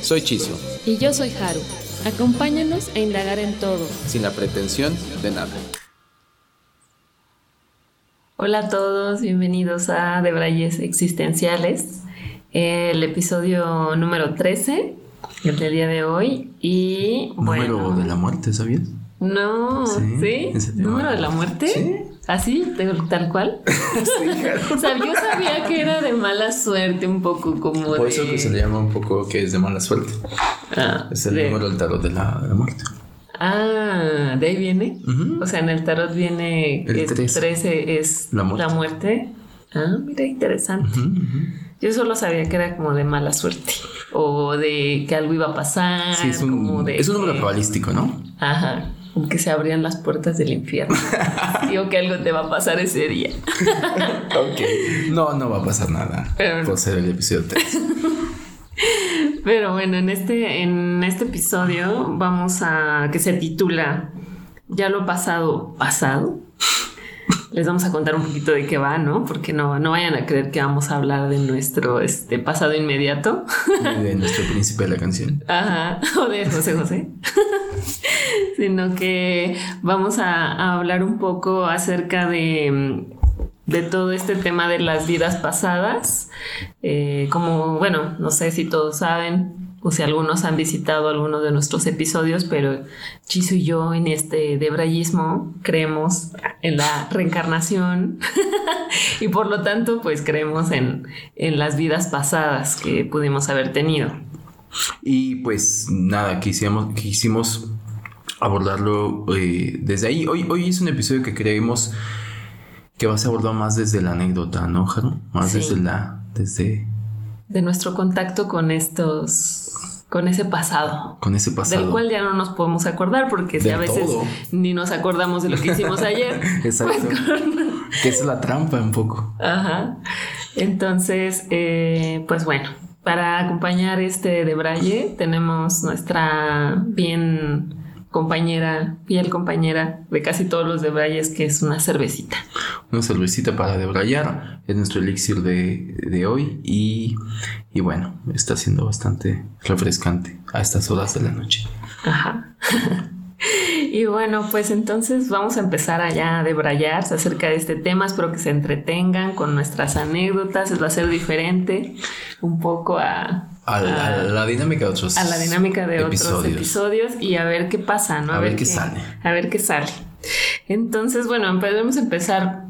Soy Chiso. Y yo soy Haru. Acompáñanos a indagar en todo. Sin la pretensión de nada. Hola a todos, bienvenidos a Debrayes Existenciales, el episodio número 13, el del día de hoy. Y Número de la muerte, ¿sabías? No, ¿sí? ¿Número de la muerte? Sí. ¿Así? ¿Tal cual? o sea, yo sabía que era de mala suerte un poco como Por eso que se le llama un poco que es de mala suerte. Ah, es el número del tarot de la, de la muerte. Ah, de ahí viene. O sea, en el tarot viene el 13. es la muerte. Ah, mira, interesante. Yo solo sabía que era como de mala suerte o de que algo iba a pasar. Sí, es un, es un número cabalístico, ¿no? Ajá. Como que se abrían las puertas del infierno. Digo que algo te va a pasar ese día. ok. No, no va a pasar nada. Pero... Por ser el episodio 3. Pero bueno, en este, en este episodio vamos a que se titula Ya lo pasado, pasado. Les vamos a contar un poquito de qué va, ¿no? Porque no, no vayan a creer que vamos a hablar de nuestro este, pasado inmediato. De nuestro príncipe de la canción. Ajá, o de José José. Sino que vamos a, a hablar un poco acerca de de todo este tema de las vidas pasadas. Eh, como, bueno, no sé si todos saben o si algunos han visitado algunos de nuestros episodios, pero Chiso y yo en este debrayismo creemos en la reencarnación y por lo tanto pues creemos en, en las vidas pasadas que pudimos haber tenido. Y pues nada, quisimos, quisimos abordarlo eh, desde ahí. Hoy, hoy es un episodio que creemos que vas a abordar más desde la anécdota, ¿no, Jaro? Más desde la. desde. De nuestro contacto con estos. Con ese pasado. Con ese pasado. Del cual ya no nos podemos acordar, porque si a veces ni nos acordamos de lo que hicimos ayer. Exacto. Pues que es la trampa un poco. Ajá. Entonces, eh, pues bueno, para acompañar este de Braille tenemos nuestra bien compañera, fiel compañera de casi todos los debrayes, que es una cervecita. Una cervecita para debrayar, es nuestro elixir de, de hoy y, y, bueno, está siendo bastante refrescante a estas horas de la noche. Ajá. Y bueno, pues entonces vamos a empezar allá a debrayar acerca de este tema. Espero que se entretengan con nuestras anécdotas. Va a ser diferente un poco a, a, la dinámica de otros a la dinámica de episodios. otros episodios y a ver qué pasa, ¿no? A, ver, qué, sale. A ver qué sale. Entonces, bueno, podemos empezar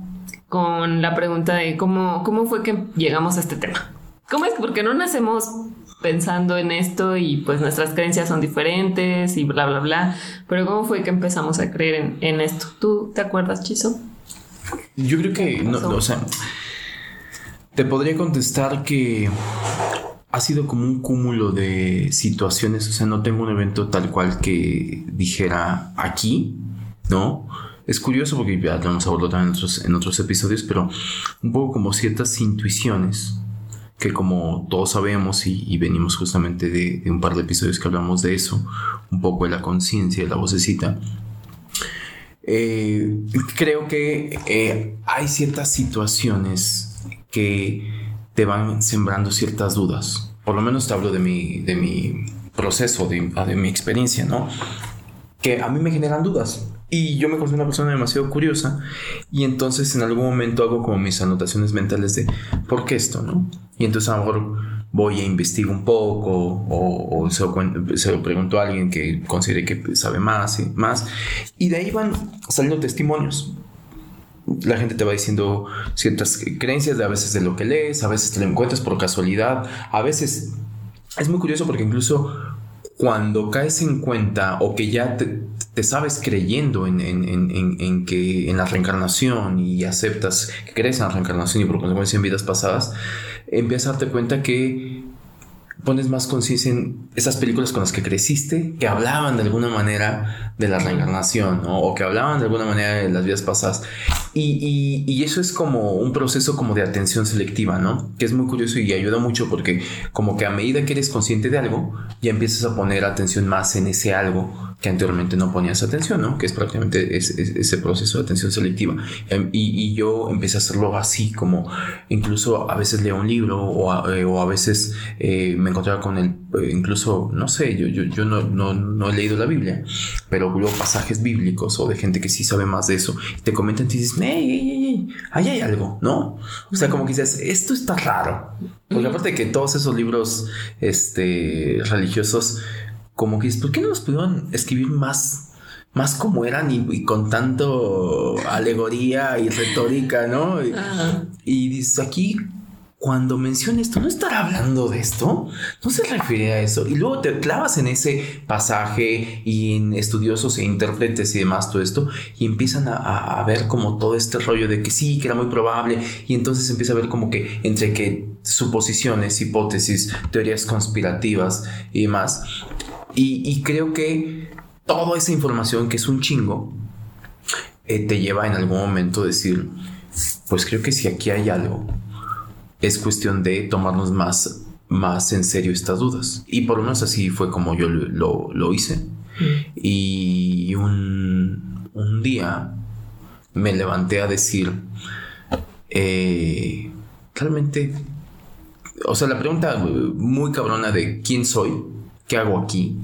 con la pregunta de cómo, cómo fue que llegamos a este tema. ¿Cómo es? Porque no nacemos pensando en esto y pues nuestras creencias son diferentes y bla, bla, bla. Pero ¿cómo fue que empezamos a creer en, en esto? ¿Tú te acuerdas, Chiso? Yo creo que, no, o sea, te podría contestar que ha sido como un cúmulo de situaciones, o sea, no tengo un evento tal cual que dijera aquí, ¿no? Es curioso porque ya lo hemos hablado también en otros, en otros episodios, pero un poco como ciertas intuiciones que como todos sabemos y, venimos justamente de, un par de episodios que hablamos de eso, un poco de la conciencia, de la vocecita, eh, creo que eh, hay ciertas situaciones que te van sembrando ciertas dudas. Por lo menos te hablo de mi, de mi proceso, de, de mi experiencia, ¿no? Que a mí me generan dudas. Y yo me considero una persona demasiado curiosa y entonces en algún momento hago como mis anotaciones mentales de ¿por qué esto? ¿no? Y entonces a lo mejor voy a investigar un poco o, se, lo, pregunto a alguien que considere que sabe más y más. Y de ahí van saliendo testimonios. La gente te va diciendo ciertas creencias, de a veces de lo que lees, a veces te lo encuentras por casualidad, a veces es muy curioso porque incluso cuando caes en cuenta o que ya te, sabes creyendo en, en, que en la reencarnación y aceptas que crees en la reencarnación y por consecuencia en vidas pasadas, empiezas a darte cuenta que pones más conciencia en esas películas con las que creciste, que hablaban de alguna manera de la reencarnación, o que hablaban de alguna manera de las vidas pasadas. Y, y, eso es como un proceso como de atención selectiva, ¿no? Que es muy curioso y ayuda mucho porque como que a medida que eres consciente de algo, ya empiezas a poner atención más en ese algo que anteriormente no ponías atención, ¿no? Que es prácticamente ese, proceso de atención selectiva. Em, y, yo empecé a hacerlo así, como incluso a veces leo un libro o a, eh, veces eh, me encontraba con el, eh, incluso, no sé, yo, yo, yo no, no, no, he leído la Biblia, pero leo pasajes bíblicos o de gente que sí sabe más de eso y te comentan y dices, ahí hay algo, ¿no? O sea, como que dices, esto está raro. Porque aparte de que todos esos libros este, religiosos como que ¿por qué no los pudieron escribir más, más como eran y, con tanto alegoría y retórica, ¿no? Y, dices, aquí cuando menciona esto, ¿no estará hablando de esto? No se refiere a eso. Y luego te clavas en ese pasaje y en estudiosos e intérpretes y demás, todo esto, y empiezan a, a, ver como todo este rollo de que sí, que era muy probable, y entonces empieza a ver como que entre que suposiciones, hipótesis, teorías conspirativas y demás, y, creo que toda esa información, que es un chingo, eh, te lleva en algún momento a decir, pues creo que si aquí hay algo, es cuestión de tomarnos más, más en serio estas dudas. Y por lo menos así fue como yo lo, hice. Mm. Y un, un, día me levanté a decir, eh, realmente, o sea, la pregunta muy cabrona de quién soy, ¿qué hago aquí?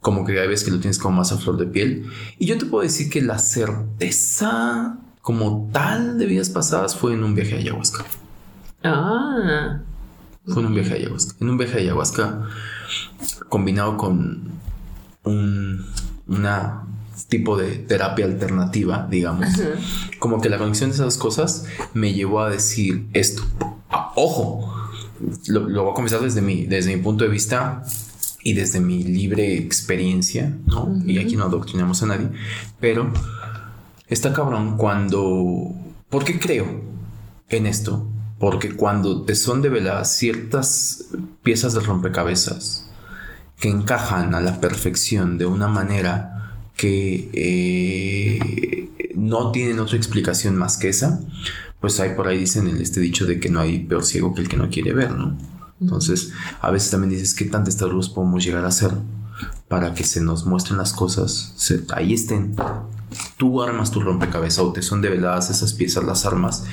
Como que hay veces que lo tienes como más a flor de piel. Y yo te puedo decir que la certeza como tal de vidas pasadas fue en un viaje a ayahuasca. Ah. Fue en un viaje a ayahuasca. En un viaje a ayahuasca combinado con un una tipo de terapia alternativa, digamos. Como que la conexión de esas cosas me llevó a decir esto. Ah, ojo, lo, lo, voy a confesar desde mi, desde mi punto de vista y desde mi libre experiencia, ¿no? Y aquí no adoctrinamos a nadie, pero está cabrón cuando... ¿Por qué creo en esto? Porque cuando te son develadas ciertas piezas de rompecabezas que encajan a la perfección de una manera que eh, no tienen otra explicación más que esa, pues hay por ahí dicen el este dicho de que no hay peor ciego que el que no quiere ver, ¿no? Entonces, a veces también dices, ¿qué tantas luz podemos llegar a hacer para que se nos muestren las cosas? ahí estén. Tú armas tu rompecabezas o te son develadas esas piezas, las armas,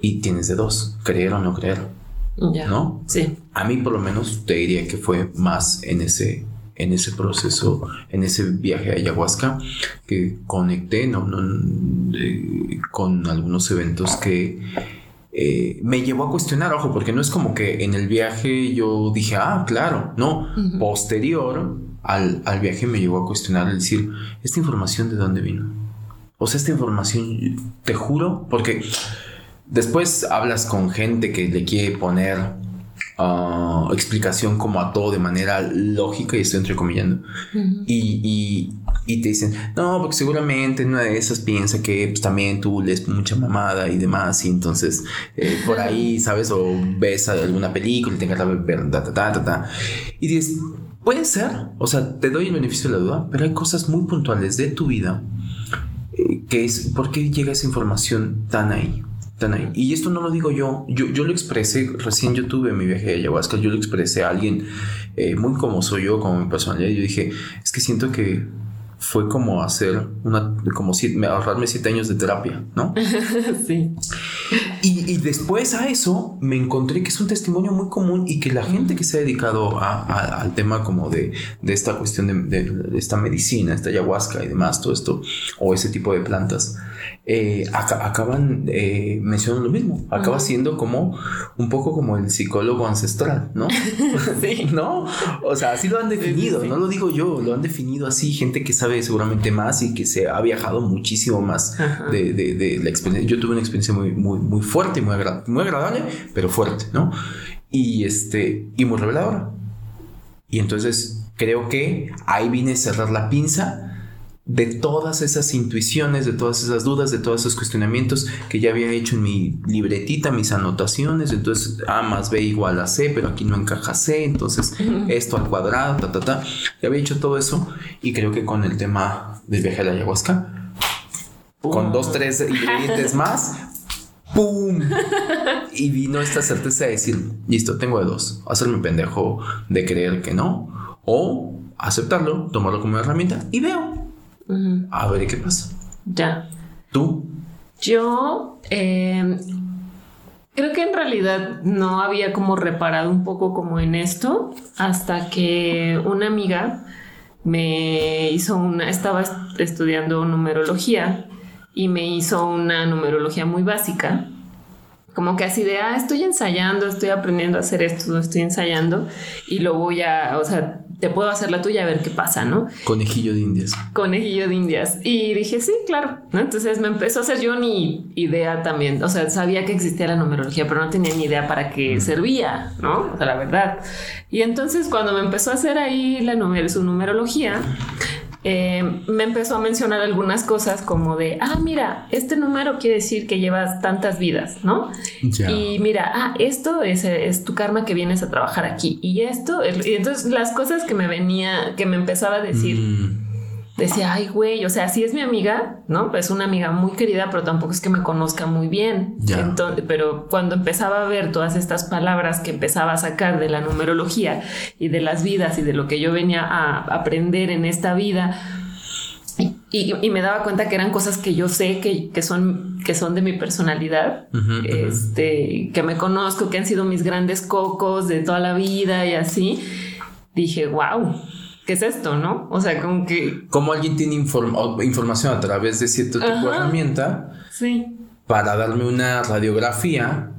y tienes de dos, creer o no creer. ¿No? Sí. A mí por lo menos te diría que fue más en ese, en ese proceso, en ese viaje a ayahuasca, que conecté no, con algunos eventos que eh, me llevó a cuestionar, ojo, porque no es como que en el viaje yo dije, ah, claro, no, posterior al, al, viaje me llevó a cuestionar, el decir, ¿esta información de dónde vino? O sea, esta información, te juro, porque después hablas con gente que le quiere poner Ah, explicación como a todo de manera lógica y estoy entrecomillando. y, y, te dicen, no, porque seguramente una de esas piensa que pues, también tú lees mucha mamada y demás, y entonces eh, por ahí, ¿sabes? O ves alguna película y te encanta ver, ta, ta, ta, ta, y dices, puede ser, o sea, te doy el beneficio de la duda, pero hay cosas muy puntuales de tu vida eh, que es, ¿por qué llega esa información tan ahí? Y esto no lo digo yo. yo, yo lo expresé, recién yo tuve mi viaje de ayahuasca, yo lo expresé a alguien eh, muy como soy yo, como mi personalidad. Yo dije, es que siento que fue como hacer una, como siete, ahorrarme siete años de terapia, ¿no? sí. Y, y, después a eso me encontré que es un testimonio muy común y que la gente que se ha dedicado a, al tema como de, de esta cuestión de, de, esta medicina, esta ayahuasca y demás, todo esto, o ese tipo de plantas, eh, acaban eh, mencionando lo mismo. Acaba siendo como un poco como el psicólogo ancestral, ¿no? sí. ¿No? O sea, así lo han definido, no lo digo yo, lo han definido así, gente que sabe seguramente más y que se ha viajado muchísimo más de, de, la experiencia. Yo tuve una experiencia muy, muy, muy fuerte y muy, muy agradable, pero fuerte, ¿no? Y este, y muy reveladora. Y entonces creo que ahí vine a cerrar la pinza de todas esas intuiciones, de todas esas dudas, de todos esos cuestionamientos que ya había hecho en mi libretita, mis anotaciones. Entonces, A más B igual a C, pero aquí no encaja C. Entonces, esto al cuadrado, ta, ta, ta. Ya había hecho todo eso. Y creo que con el tema del viaje a la ayahuasca, con dos, tres ingredientes más, ¡pum! Y vino esta certeza de decir, listo, tengo de dos. Hacerme pendejo de creer que no. O aceptarlo, tomarlo como herramienta y veo. A ver qué pasa. Ya. ¿Tú? Yo em, creo que en realidad no había como reparado un poco como en esto hasta que una amiga me hizo una, estaba estudiando numerología y me hizo una numerología muy básica. Como que así de, ah, estoy ensayando, estoy aprendiendo a hacer esto, estoy ensayando y lo voy a, o sea, te puedo hacer la tuya a ver qué pasa, ¿no? Conejillo de indias. Conejillo de indias. Y dije, sí, claro. Entonces me empezó a hacer yo ni idea también. O sea, sabía que existía la numerología, pero no tenía ni idea para qué mm. servía, ¿no? O sea, la verdad. Y entonces cuando me empezó a hacer ahí la numer su numerología, eh, me empezó a mencionar algunas cosas como de, ah, mira, este número quiere decir que llevas tantas vidas, ¿no? Y mira, ah, esto es, es, tu karma que vienes a trabajar aquí. Y esto, y entonces las cosas que me venía, que me empezaba a decir. Mm decía, ay, güey, o sea, sí es mi amiga, ¿no? Pues una amiga muy querida, pero tampoco es que me conozca muy bien. Entonces, pero cuando empezaba a ver todas estas palabras que empezaba a sacar de la numerología y de las vidas y de lo que yo venía a aprender en esta vida, y, me daba cuenta que eran cosas que yo sé que, que son, que son de mi personalidad, este, que me conozco, que han sido mis grandes cocos de toda la vida y así. Dije, wow, ¿qué es esto, no? O sea, como que... Como alguien tiene información a través de cierto tipo de herramienta. Sí. Para darme una radiografía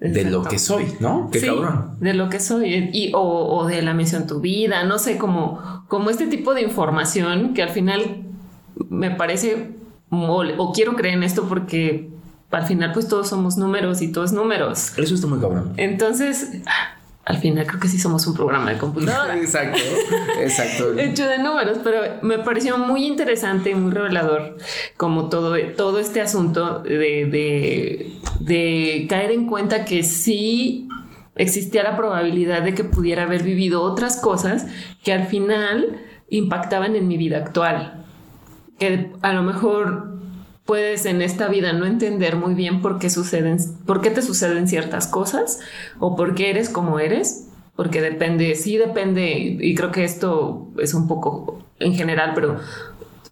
de lo que soy, ¿no? Qué cabrón. De lo que soy. Y, o, de la misión tu vida, no sé, como, como este tipo de información que al final me parece, o, o quiero creer en esto porque al final pues todos somos números y todos números. Eso está muy cabrón. Entonces, al final creo que sí somos un programa de computadora. exacto, exacto. Hecho de números, pero me pareció muy interesante y muy revelador como todo, todo este asunto de, de, caer en cuenta que sí existía la probabilidad de que pudiera haber vivido otras cosas que al final impactaban en mi vida actual. Que a lo mejor puedes en esta vida no entender muy bien por qué suceden, por qué te suceden ciertas cosas o por qué eres como eres, porque depende, sí depende, y creo que esto es un poco en general, pero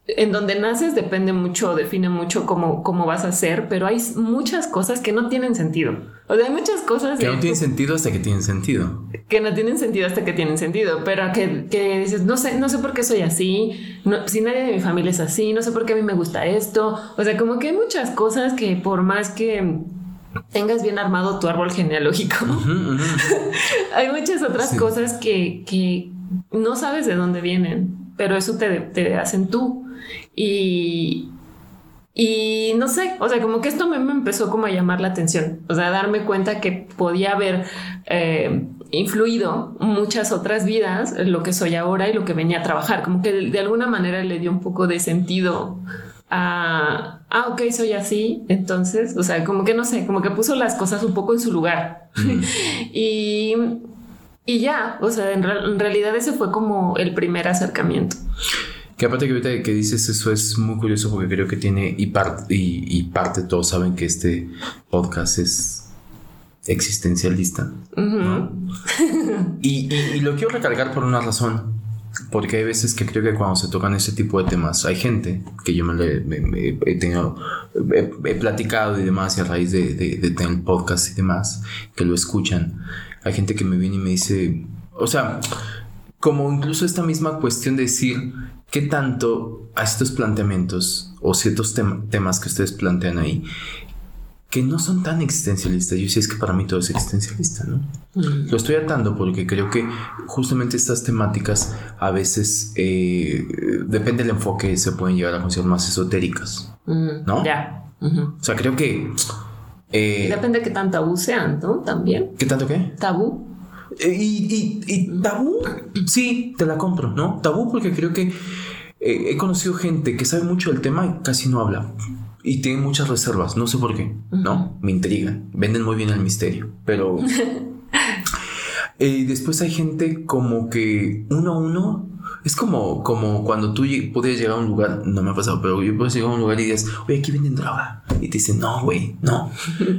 en donde naces depende mucho, define mucho cómo, cómo vas a ser, pero hay muchas cosas que no tienen sentido. O sea, hay muchas cosas que no tienen sentido hasta que tienen sentido. Que no tienen sentido hasta que tienen sentido, pero que, que dices, no sé, no sé por qué soy así, si nadie de mi familia es así, no sé por qué a mí me gusta esto. O sea, como que hay muchas cosas que por más que tengas bien armado tu árbol genealógico, hay muchas otras cosas que, que no sabes de dónde vienen, pero eso te, te hacen tú. Y, y no sé, o sea, como que esto me, empezó como a llamar la atención, o sea, darme cuenta que podía haber eh, influido muchas otras vidas, lo que soy ahora y lo que venía a trabajar, como que de, alguna manera le dio un poco de sentido a, ah, ok, soy así, entonces, o sea, como que no sé, como que puso las cosas un poco en su lugar. Y, y ya, o sea, en realidad ese fue como el primer acercamiento. Que aparte que ahorita que dices eso es muy curioso porque creo que tiene y, parte y, parte todos saben que este podcast es existencialista. y, lo quiero recargar por una razón. Porque hay veces que creo que cuando se tocan ese tipo de temas, hay gente que yo me, he tenido, he, platicado y demás, y a raíz de, de, de tener el podcast y demás, que lo escuchan, hay gente que me viene y me dice, o sea, como incluso esta misma cuestión de decir, ¿Qué tanto a estos planteamientos o ciertos temas que ustedes plantean ahí, que no son tan existencialistas? Yo sí es que para mí todo es existencialista, ¿no? Mm. Lo estoy atando porque creo que justamente estas temáticas a veces, eh, depende del enfoque, se pueden llegar a considerar más esotéricas, mm, ¿no? Ya. O sea, creo que... Eh, depende de qué tan tabú sean, ¿no? También. ¿Qué tanto qué? Tabú. Eh, y, y, tabú, sí, te la compro, ¿no? Tabú porque creo que eh, he conocido gente que sabe mucho del tema y casi no habla. Y tiene muchas reservas, no sé por qué, ¿no? Me intriga. Venden muy bien el misterio, pero... eh, después hay gente como que uno a uno es como, como cuando tú puedes llegar a un lugar, no me ha pasado, pero yo puedo llegar a un lugar y dices, oye, aquí venden droga. Y te dicen, no, güey, no.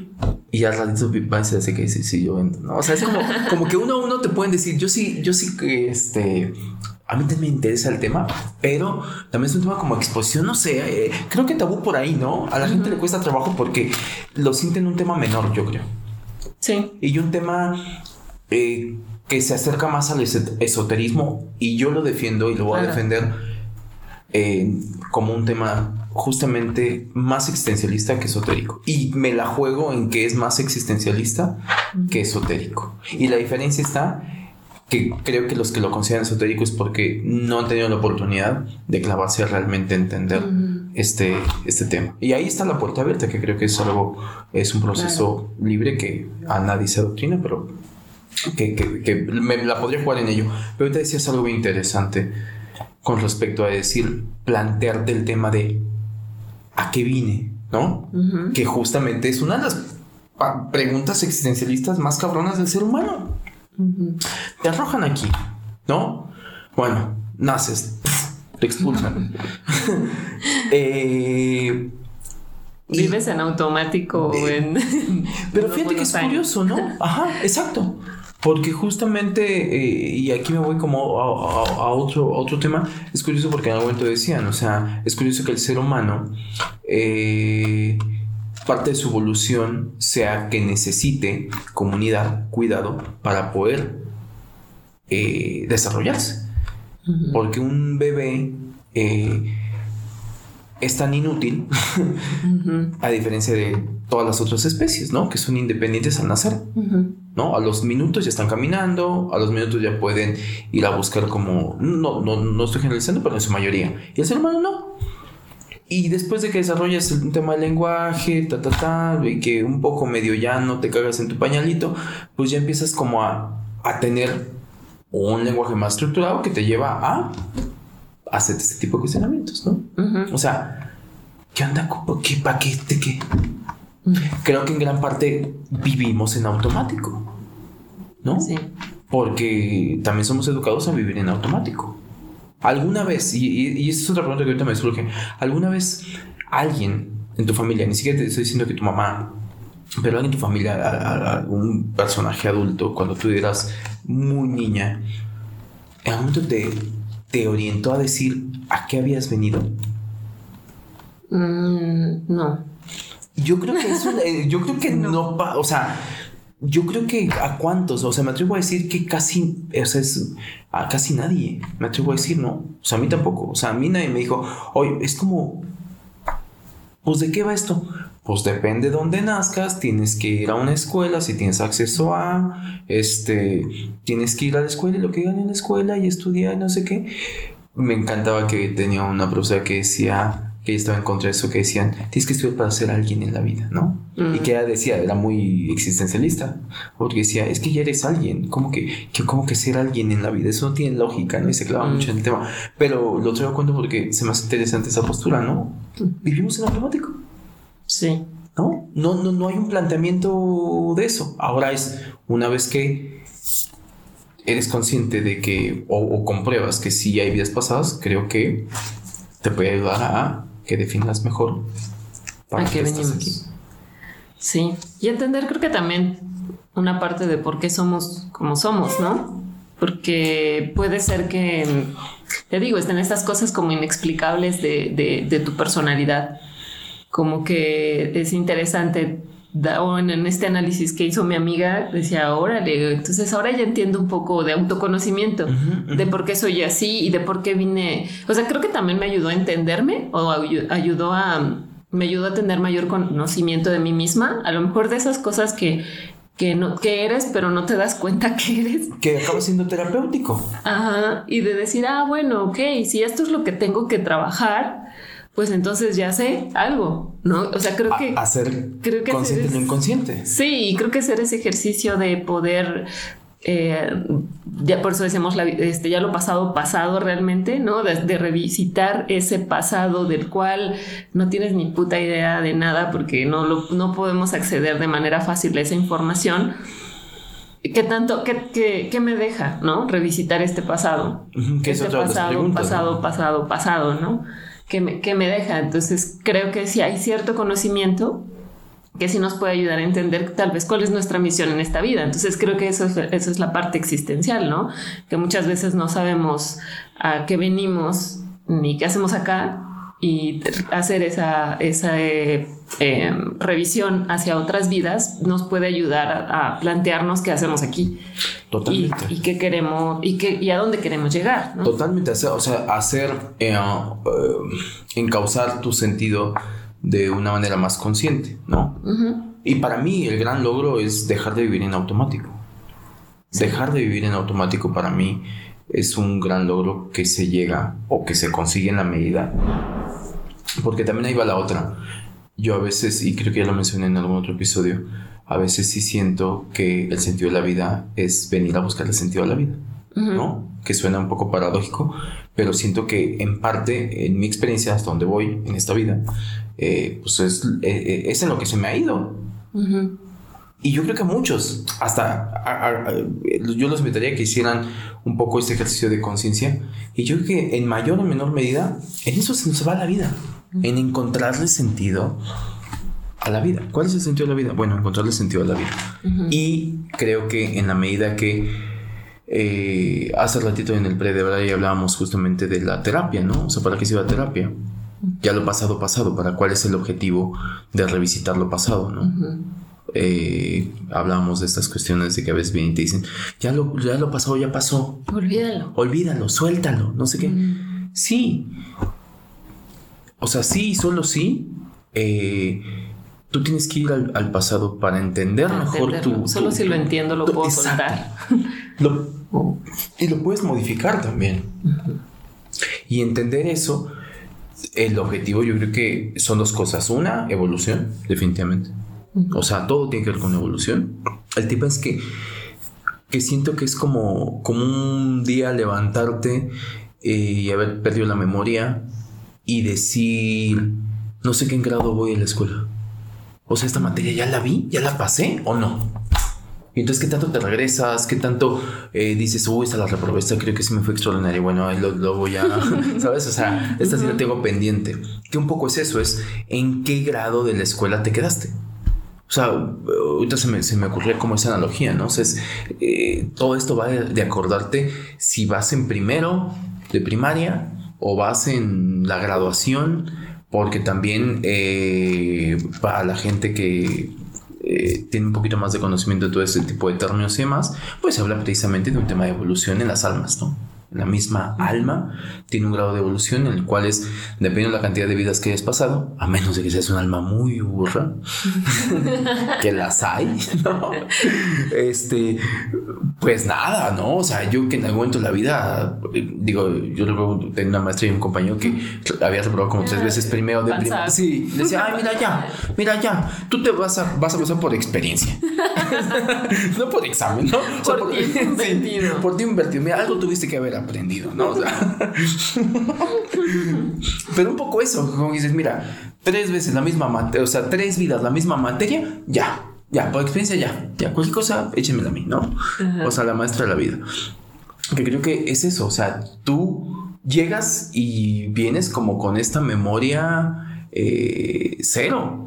y al ratito vas a decir que sí, sí, yo vendo. ¿no? O sea, es como, como que uno a uno te pueden decir, yo sí, yo sí que este. A mí también me interesa el tema, pero también es un tema como exposición, no sé, eh, creo que tabú por ahí, ¿no? A la gente le cuesta trabajo porque lo sienten un tema menor, yo creo. Sí. Y un tema eh, que se acerca más al esoterismo y yo lo defiendo y lo voy a defender eh, como un tema justamente más existencialista que esotérico. Y me la juego en que es más existencialista que esotérico. Y la diferencia está que creo que los que lo consideran esotérico es porque no han tenido la oportunidad de clavarse a realmente entender este, este tema. Y ahí está la puerta abierta, que creo que es algo, es un proceso libre que a nadie se doctrina, pero que, me la podría jugar en ello. Pero te decías algo interesante con respecto a decir, plantearte el tema de a qué vine, ¿no? Que justamente es una de las preguntas existencialistas más cabronas del ser humano. Te arrojan aquí, ¿no? Bueno, naces, te expulsan. eh, Vives en automático o en. Pero fíjate que es curioso, ¿no? Ajá, exacto. Porque justamente, eh, y aquí me voy como a, otro, otro tema, es curioso porque en algún momento decían, o sea, es curioso que el ser humano, eh, parte de su evolución sea que necesite comunidad, cuidado, para poder eh, desarrollarse. Porque un bebé es tan inútil, a diferencia de todas las otras especies, ¿no? Que son independientes al nacer, ¿no? A los minutos ya están caminando, a los minutos ya pueden ir a buscar como, no, no, no estoy generalizando, pero en su mayoría. Y el ser humano no. Y después de que desarrollas un tema de lenguaje, ta, ta, ta, y que un poco medio ya no te cagas en tu pañalito, pues ya empiezas como a, a tener un lenguaje más estructurado que te lleva a hacer este tipo de cuestionamientos, ¿no? O sea, ¿qué onda? ¿Qué. ¿De qué? Creo que en gran parte vivimos en automático, ¿no? Sí. Porque también somos educados a vivir en automático. ¿Alguna vez, y, y, esta es otra pregunta que ahorita me surge, ¿alguna vez alguien en tu familia, ni siquiera te estoy diciendo que tu mamá, pero alguien en tu familia, un personaje adulto, cuando tú eras muy niña, en algún momento te, te orientó a decir a qué habías venido? Mm, no. Yo creo que eso, eh, yo creo que no, o sea, yo creo que a cuántos, o sea, me atrevo a decir que casi, o es a casi nadie, me atrevo a decir, no, o sea, a mí tampoco, o sea, a mí nadie me dijo, oye, es como, pues de qué va esto, pues depende de dónde nazcas, tienes que ir a una escuela, si tienes acceso a, este, tienes que ir a la escuela y lo que digan en la escuela y estudiar y no sé qué. Me encantaba que tenía una profesora que decía, que ella estaba en contra de eso, que decían, tienes que estudiar para ser alguien en la vida, ¿no? Y que ella decía, era muy existencialista, porque decía, es que ya eres alguien, ¿cómo que, que, que ser alguien en la vida? Eso no tiene lógica, ¿no? Y se clava mucho en el tema. Pero lo traigo cuenta porque se me hace interesante esa postura, ¿no? Vivimos en automático. Sí. ¿No? No, no, no hay un planteamiento de eso. Ahora es una vez que eres consciente de que o, compruebas que sí hay vidas pasadas, creo que te puede ayudar a que definas mejor para qué venimos aquí. Sí, y entender creo que también una parte de por qué somos como somos, ¿no? Porque puede ser que, te digo, estén estas cosas como inexplicables de, de tu personalidad como que es interesante. En este análisis que hizo mi amiga, decía, órale, entonces ahora ya entiendo un poco de autoconocimiento, de por qué soy así y de por qué vine. O sea, creo que también me ayudó a entenderme o ayudó a, me ayudó a tener mayor conocimiento de mí misma, a lo mejor de esas cosas que, que, no, que eres, pero no te das cuenta que eres. Que acaba siendo terapéutico. Ajá, y de decir, ah, bueno, ok, si esto es lo que tengo que trabajar, pues entonces ya sé algo, ¿no? O sea, creo que... Hacer creo que consciente lo inconsciente. Sí, creo que hacer ese ejercicio de poder eh, ya por eso decimos este, ya lo pasado, pasado realmente, ¿no? De, revisitar ese pasado del cual no tienes ni puta idea de nada porque no, no podemos acceder de manera fácil a esa información. ¿Qué tanto, qué, qué, me deja, ¿no? Revisitar este pasado. ¿Qué este pasado, pasado, pasado, pasado, ¿no? ¿Qué me, ¿Qué me deja? Entonces creo que si hay cierto conocimiento, que sí nos puede ayudar a entender tal vez cuál es nuestra misión en esta vida. Entonces creo que eso es, eso es la parte existencial, ¿no? Que muchas veces no sabemos a qué venimos ni qué hacemos acá y hacer esa, esa eh, em, revisión hacia otras vidas nos puede ayudar a, plantearnos qué hacemos aquí. Totalmente. Y, qué queremos y, qué, y a dónde queremos llegar. Totalmente. O sea, hacer, eh, eh, encauzar tu sentido de una manera más consciente, ¿no? Y para mí el gran logro es dejar de vivir en automático. Dejar de vivir en automático para mí es un gran logro que se llega o que se consigue en la medida. Porque también ahí va la otra. Yo a veces, y creo que ya lo mencioné en algún otro episodio, a veces sí siento que el sentido de la vida es venir a buscar el sentido de la vida, ¿no? Que suena un poco paradójico, pero siento que en parte, en mi experiencia, hasta donde voy en esta vida, eh, pues es, eh, eh, es, en lo que se me ha ido. Y yo creo que muchos, hasta yo los invitaría a que hicieran un poco este ejercicio de conciencia. Y yo creo que en mayor o menor medida, en eso se nos va la vida, en encontrarle sentido a la vida. ¿Cuál es el sentido de la vida? Bueno, encontrarle sentido a la vida. Y creo que en la medida que hace ratito en el pre de hablábamos justamente de la terapia, ¿no? O sea, ¿para qué se a terapia? ya lo pasado pasado, para cuál es el objetivo de revisitar lo pasado, ¿no? Eh, hablamos de estas cuestiones de que a veces vienen y te dicen, ya lo, ya lo pasado, ya pasó. Olvídalo. Olvídalo, suéltalo, no sé qué. Sí. O sea, sí, solo sí. Eh, tú tienes que ir al, pasado para entender mejor tu, Solo si lo entiendo lo puedo soltar. y lo puedes modificar también. Y entender eso el objetivo yo creo que son dos cosas. Una, evolución, definitivamente. O sea, todo tiene que ver con evolución. El tipo es que, que siento que es como, como un día levantarte eh, y haber perdido la memoria y decir, no sé qué en grado voy a la escuela. O sea, esta materia ya la vi, ya la pasé o no. Y entonces, ¿qué tanto te regresas? ¿Qué tanto eh, dices, uy, esta la reprobé, creo que sí me fue extraordinaria? Bueno, ahí lo, voy a, ¿sabes? O sea, esta sí la tengo pendiente. Que un poco es eso, es en qué grado de la escuela te quedaste. O sea, ahorita se me, se me ocurrió como esa analogía, ¿no? O sea, eh, todo esto va de, acordarte si vas en primero de primaria o vas en la graduación, porque también eh, para la gente que eh, tiene un poquito más de conocimiento de todo ese tipo de términos y demás, pues se habla precisamente de un tema de evolución en las almas, ¿no? La misma alma tiene un grado de evolución en el cual es, dependiendo de la cantidad de vidas que hayas pasado, a menos de que seas un alma muy burra, que las hay, ¿no? Este, pues nada, ¿no? O sea, yo que en algún momento de la vida, digo, yo recuerdo tener una maestra y un compañero que había reprobado como tres veces primero de primero. Sí, decía, ay, mira ya, mira ya, tú te vas a, vas a pasar por experiencia, no por examen, ¿no? por, por, ti invertido. por ti invertido. Mira, algo tuviste que haber aprendido, ¿no? pero un poco eso, como dices, mira, tres veces la misma materia, o sea, tres vidas la misma materia, ya, ya, por experiencia ya, ya, cualquier cosa, échemela a mí, ¿no? O sea, la maestra de la vida. Que creo que es eso, o sea, tú llegas y vienes como con esta memoria eh, cero.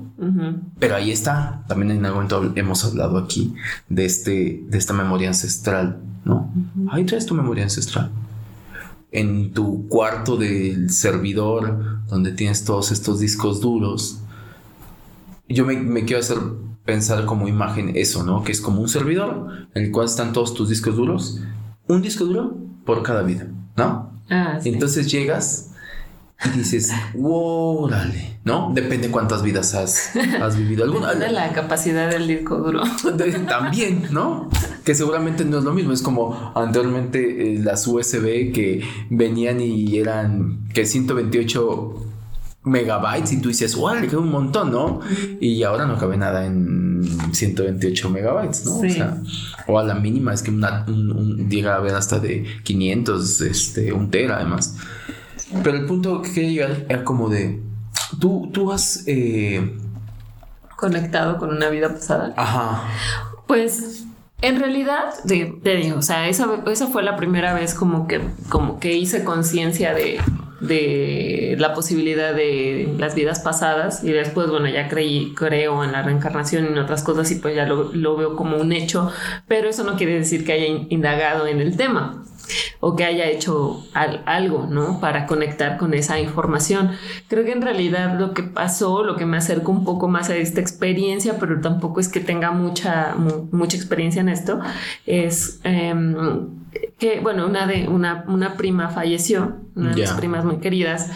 Pero ahí está, también en algún momento hemos hablado aquí de, este, de esta memoria ancestral, ¿no? Ahí traes tu memoria ancestral en tu cuarto del servidor donde tienes todos estos discos duros. Yo me, quiero hacer pensar como imagen eso, ¿no? Que es como un servidor en el cual están todos tus discos duros. Un disco duro por cada vida, ¿no? Ah, Entonces llegas y dices, órale, ¿no? Depende cuántas vidas has, has vivido. ¿Alguna? de la capacidad del disco duro. También, ¿no? Que seguramente no es lo mismo. Es como anteriormente eh, las USB que venían y eran que 128 megabytes y tú dices, órale, que un montón, ¿no? Y ahora no cabe nada en en 128 megabytes, ¿no? O, sea, o a la mínima es que un, llega a ver hasta de 500, este, un tera además. Pero el punto que quería llegar era como de, tú, tú has... Eh, Conectado con una vida pasada. Ajá. Pues en realidad, te digo, o sea, esa, esa fue la primera vez como que, como que hice conciencia de, de la posibilidad de las vidas pasadas y después, bueno, ya creí, creo en la reencarnación y en otras cosas y pues ya lo, lo veo como un hecho, pero eso no quiere decir que haya indagado en el tema o que haya hecho algo, ¿no? Para conectar con esa información. Creo que en realidad lo que pasó, lo que me acercó un poco más a esta experiencia, pero tampoco es que tenga mucha, mucha experiencia en esto, es em, que, bueno, una, de, una, una prima falleció, una de mis primas muy queridas,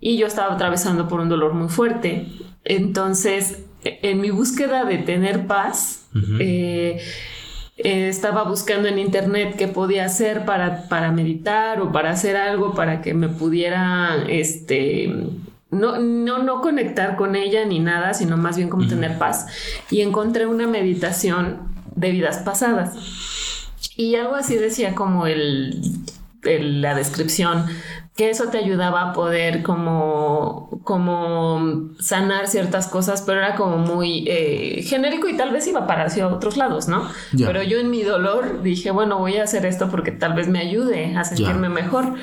y yo estaba atravesando por un dolor muy fuerte. Entonces, e, en mi búsqueda de tener paz, eh, estaba buscando en internet qué podía hacer para, para meditar o para hacer algo para que me pudiera, este, no, no, no conectar con ella ni nada, sino más bien como tener paz. Y encontré una meditación de vidas pasadas. Y algo así decía como el, la descripción que eso te ayudaba a poder como, como sanar ciertas cosas, pero era como muy eh, genérico y tal vez iba para hacia otros lados, ¿no? Pero yo en mi dolor dije, bueno, voy a hacer esto porque tal vez me ayude a sentirme mejor.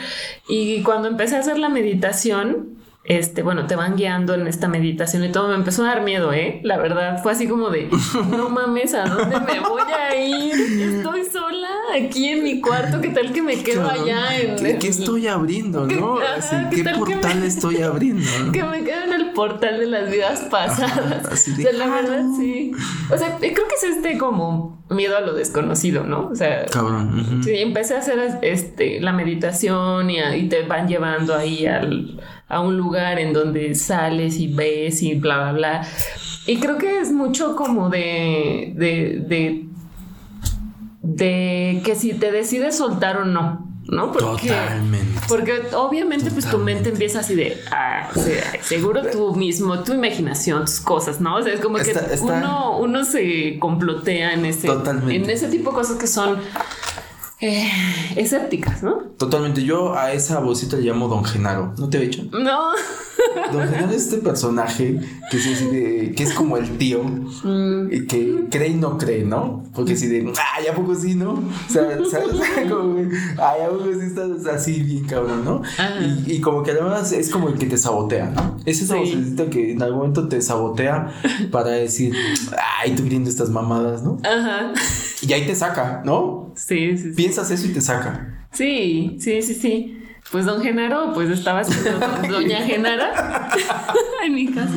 Y cuando empecé a hacer la meditación, este, bueno, te van guiando en esta meditación y todo, me empezó a dar miedo, ¿eh? La verdad, fue así como de, no mames, ¿a dónde me voy a ir? Estoy sola aquí en mi cuarto, ¿qué tal que me quedo allá? En ¿Qué, estoy abriendo, no? ¿Qué, portal estoy abriendo? Que me quedo en el portal de las vidas pasadas. así de, la verdad, sí. O sea, creo que es este como miedo a lo desconocido, ¿no? O sea, Cabrón. sí, empecé a hacer este, la meditación y, y te van llevando ahí al a un lugar en donde sales y ves y bla, bla, bla. Y creo que es mucho como de, de, de, de que si te decides soltar o no. ¿no? Porque, Totalmente. Porque obviamente pues tu mente empieza así de, ah, seguro tú mismo, tu imaginación, tus cosas, ¿no? O sea, es como que Uno, uno se complotea en ese, en ese tipo de cosas que son eh, escépticas, ¿no? Totalmente. Yo a esa vocita le llamo Don Genaro. ¿No te he dicho? No. Don Genaro es este personaje que es, que es como el tío mm. y que cree y no cree, ¿no? Porque si de, ay, ¿a poco sí, no? O sea, ¿sabes? Como, ay, ¿a poco sí estás así bien cabrón, no? Y, y, como que además es como el que te sabotea, ¿no? Es esa vocecita que en algún momento te sabotea para decir, ay, tú viendo estas mamadas, ¿no? Ajá. Y ahí te saca, ¿no? Sí, sí, sí. Piensas eso y te saca. Sí, sí, sí, sí. Pues don Genaro, pues estaba haciendo, doña Genara, en mi caso,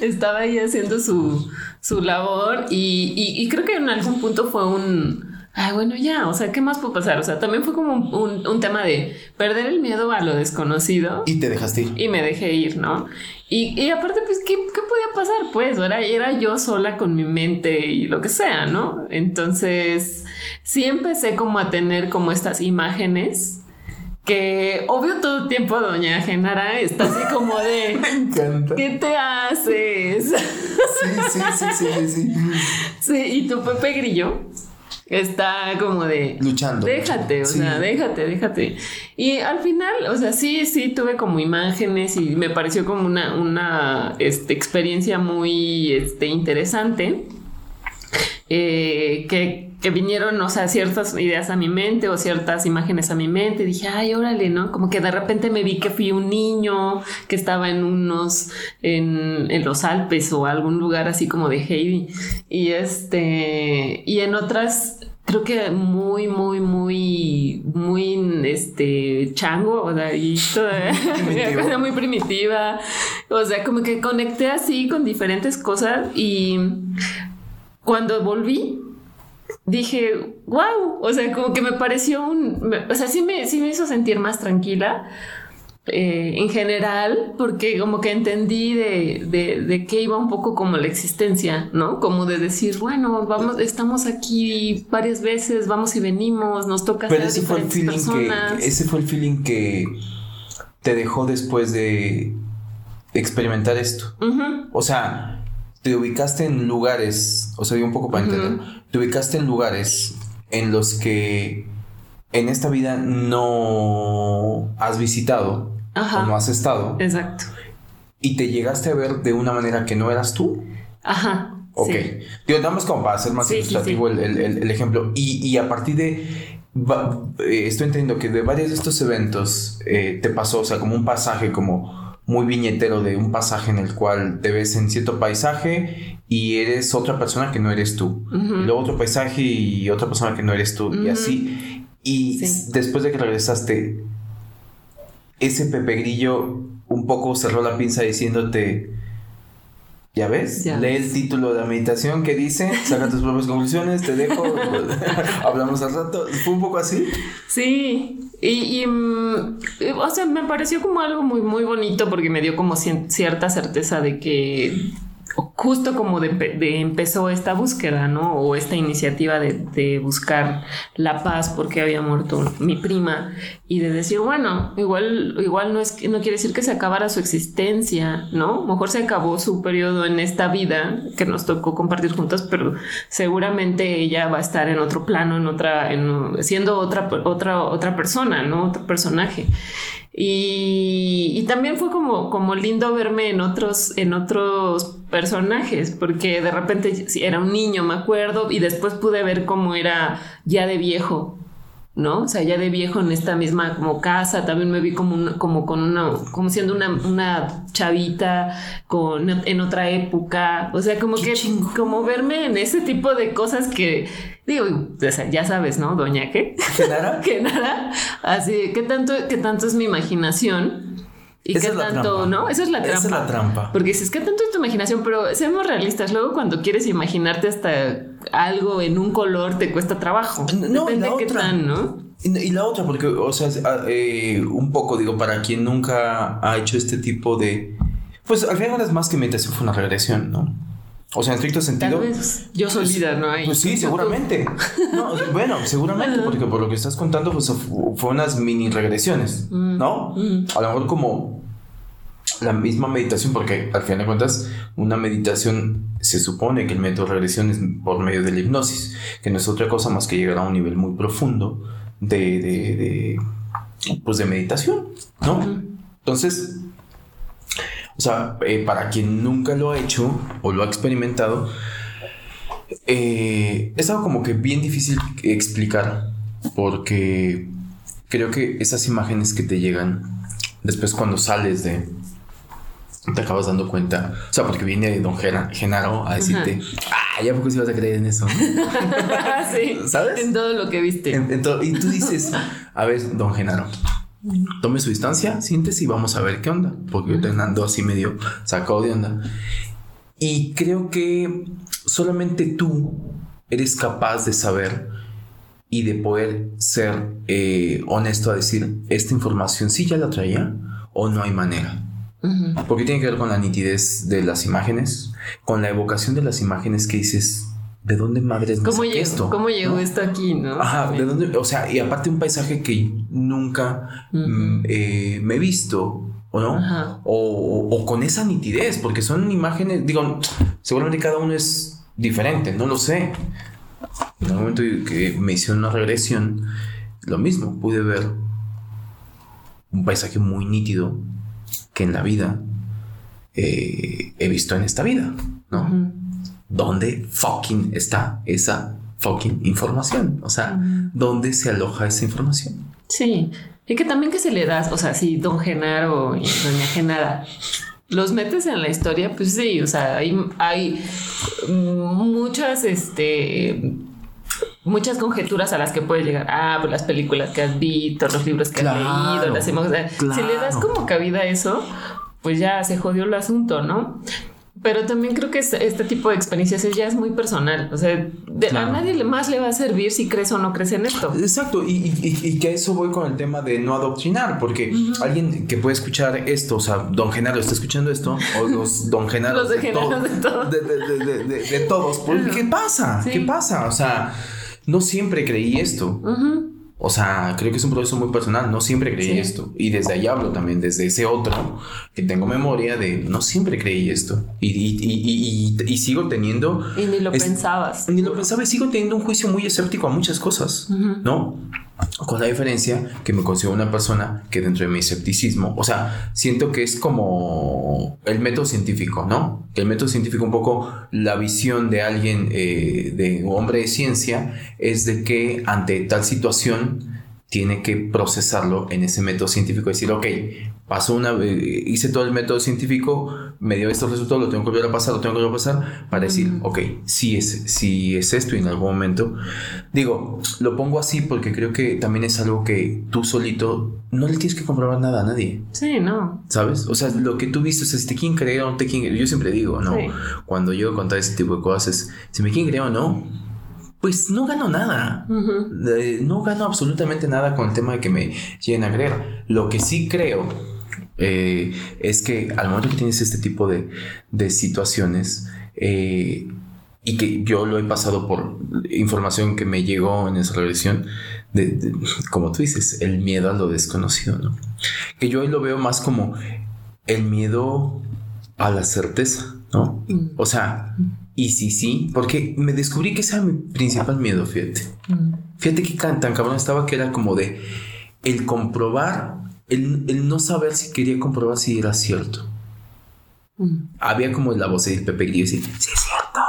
estaba ahí haciendo su, su labor y, y, creo que en algún punto fue un, ay, bueno, ya, o sea, ¿qué más puede pasar? O sea, también fue como un, un, tema de perder el miedo a lo desconocido. Y te dejaste ir. Y me dejé ir, ¿no? Y, y aparte, pues, ¿qué, ¿qué, podía pasar? Pues, era, era yo sola con mi mente y lo que sea, ¿no? Entonces, sí empecé como a tener como estas imágenes que obvio todo el tiempo doña Genara está así como de Me encanta. ¿qué te haces? Sí, sí, sí, sí, sí. Sí, y tu Pepe Grillo está como de luchando. Déjate, o sea, déjate, déjate. Y al final, o sea, sí, sí tuve como imágenes y me pareció como una, una este, experiencia muy este, interesante. Eh, que, que, vinieron, o sea, ciertas ideas a mi mente o ciertas imágenes a mi mente. dije, ay, órale, ¿no? Como que de repente me vi que fui un niño que estaba en unos, en, en los Alpes o algún lugar así como de Heidi. Y este, y en otras creo que muy, muy, muy, muy, este, chango, o sea, y toda, muy primitiva. O sea, como que conecté así con diferentes cosas y cuando volví, dije, wow, o sea, como que me pareció un, o sea, sí me, sí me hizo sentir más tranquila. Eh, en general, porque como que entendí de, de, de qué iba un poco como la existencia, ¿no? Como de decir, bueno, vamos, estamos aquí varias veces, vamos y venimos, nos toca Pero ese fue el feeling que ese fue el feeling que te dejó después de experimentar esto. O sea, te ubicaste en lugares, o sea, digo un poco para entender, te ubicaste en lugares en los que en esta vida no has visitado Ajá. o no has estado Exacto. y te llegaste a ver de una manera que no eras tú. Ajá. Ok. sí. Digo, nada más como para hacer más Sí, ilustrativo El, el- el- el ejemplo. Y, y a partir de. va- eh, estoy entendiendo que de varios de estos eventos eh, te pasó, o sea, como un pasaje, como muy viñetero de un pasaje en el cual te ves en cierto paisaje y eres otra persona que no eres tú. Y luego otro paisaje y otra persona que no eres tú. Y así. Y Sí. después de que regresaste, ese Pepe Grillo un poco cerró la pinza diciéndote. ¿Ya ves? Ya Lee ves. el título de la meditación que dice, saca tus propias conclusiones, te dejo, hablamos al rato. ¿Fue un poco así? Sí, y, y, mm, o sea, me pareció como algo muy, muy bonito porque me dio como cierta certeza de que justo como empezó esta búsqueda, ¿no? O esta iniciativa de, buscar la paz porque había muerto mi prima y de decir, bueno, igual, igual no es no quiere decir que se acabara su existencia, ¿no? Mejor se acabó su periodo en esta vida que nos tocó compartir juntos, pero seguramente ella va a estar en otro plano, en otra, en, siendo otra, otra, otra persona, ¿no? Otro personaje. Y, y también fue como, como lindo verme en otros, en otros personajes, porque de repente era un niño, me acuerdo, y después pude ver cómo era ya de viejo, ¿no? O sea, ya de viejo en esta misma como casa, también me vi como, un- como con una, como siendo una, una chavita con, en otra época, o sea, como Qué que, como verme en ese tipo de cosas que, digo, o sea, ya sabes, ¿no? Doña, ¿qué? ¿Genara? que nada. Así, ¿qué tanto, qué tanto es mi imaginación? Y Esa qué tanto, trampa. ¿no? Esa es la Esa trampa. es la trampa. Porque dices, ¿qué tanto es tu imaginación? Pero seamos realistas. Luego, cuando quieres imaginarte hasta algo en un color, te cuesta trabajo. No, Depende la qué otra. tan, ¿no? Y la otra, porque, o sea, eh, un poco, digo, para quien nunca ha hecho este tipo de... Pues al final es más que meditación, fue una regresión, ¿no? O sea, en estricto sentido... Tal vez yo soy líder, ¿no? Ahí. Pues sí, seguramente. No, bueno, seguramente, porque por lo que estás contando, pues fu- fue unas mini regresiones, ¿no? Mm. A lo mejor como la misma meditación, porque al final de cuentas, una meditación se supone que el método de regresión es por medio de la hipnosis, que no es otra cosa más que llegar a un nivel muy profundo de, de, de, pues de meditación, ¿no? Entonces, o sea, eh, para quien nunca lo ha hecho o lo ha experimentado, eh, es algo como que bien difícil explicar porque creo que esas imágenes que te llegan después cuando sales de te acabas dando cuenta, o sea, porque viene don Gena- Genaro a decirte, ah, ya poco si vas a creer en eso, ¿no?" sí. ¿Sabes? En todo lo que viste. En- en y tú dices, a ver, don Genaro, tome su distancia, siéntese y vamos a ver qué onda, porque yo te ando así medio sacado de onda. Y creo que solamente tú eres capaz de saber y de poder ser eh, honesto a decir, esta información sí ya la traía o no hay manera. Porque tiene que ver con la nitidez de las imágenes, con la evocación de las imágenes que dices, ¿de dónde madres ¿Cómo llegó, esto? ¿Cómo llegó ¿No? esto aquí, no? Ajá, ¿de dónde? O sea, y aparte un paisaje que nunca mm, eh, me he visto, ¿o no? Ajá. O, o- con esa nitidez, porque son imágenes, digo, seguramente cada uno es diferente, no lo sé. En el momento que me hicieron una regresión, lo mismo, pude ver un paisaje muy nítido que en la vida eh, he visto en esta vida, ¿no? ¿Dónde fucking está esa fucking información? O sea, ¿dónde se aloja esa información? Sí, y que también que se le das, o sea, si don Genaro y doña Genara los metes en la historia, pues sí, o sea, hay, hay muchas, este, muchas conjeturas a las que puedes llegar. Ah, pues las películas que has visto, los libros que Claro, has leído, las imágenes. o sea, Si le das claro. como cabida a eso, pues ya se jodió el asunto, ¿no? Pero también creo que este, este tipo de experiencias ya es muy personal. O sea, de- Claro. a nadie más le va a servir si crees o no crees en esto. Exacto, y, y- y- que a eso voy con el tema de no adoctrinar, porque alguien que puede escuchar esto, o sea, don Genaro está escuchando esto, o los don Genaro Los de Genaro de todo. de, de- de- de- de- de todos, pues, ¿qué pasa? Sí. ¿Qué pasa? O sea, no siempre creí esto. O sea, creo que es un proceso muy personal. No siempre creí esto. Y desde ahí hablo también, desde ese otro, que tengo memoria de no siempre creí esto. Y, y, y, sigo teniendo. Y ni lo pensabas. Ni lo pensaba y sigo teniendo un juicio muy escéptico a muchas cosas, ¿no? Con la diferencia que me considero una persona que dentro de mi escepticismo, o sea, siento que es como el método científico, ¿no? El método científico, un poco la visión de alguien, eh, de un hombre de ciencia, es de que ante tal situación tiene que procesarlo en ese método científico, decir, ok, pasó una, eh, hice todo el método científico, me dio estos resultados, lo tengo que volver a pasar, lo tengo que volver a pasar, para decir, ok, si es, si es esto y en algún momento, digo, lo pongo así porque creo que también es algo que tú solito no le tienes que comprobar nada a nadie. Sí, no. ¿Sabes? O sea, lo que tú viste, o sea, si te quieren creer o no te quieren yo siempre digo, ¿no? Cuando yo contar ese tipo de cosas, si me quieren creer o no, pues no gano nada. no gano absolutamente nada con el tema de que me lleguen a creer. Lo que sí creo eh, es que al momento que tienes este tipo de, situaciones, eh, y que yo lo he pasado por información que me llegó en esa regresión, de, como tú dices, el miedo a lo desconocido, ¿no? Que yo hoy lo veo más como el miedo a la certeza, ¿no? Mm. O sea, y sí, sí, porque me descubrí que ese era mi principal miedo, fíjate. Mm. Fíjate que tan cabrón estaba que era como de el comprobar, el, no saber si quería comprobar si era cierto. Mm. Había como la voz de Pepe Grillo decir, sí es cierto.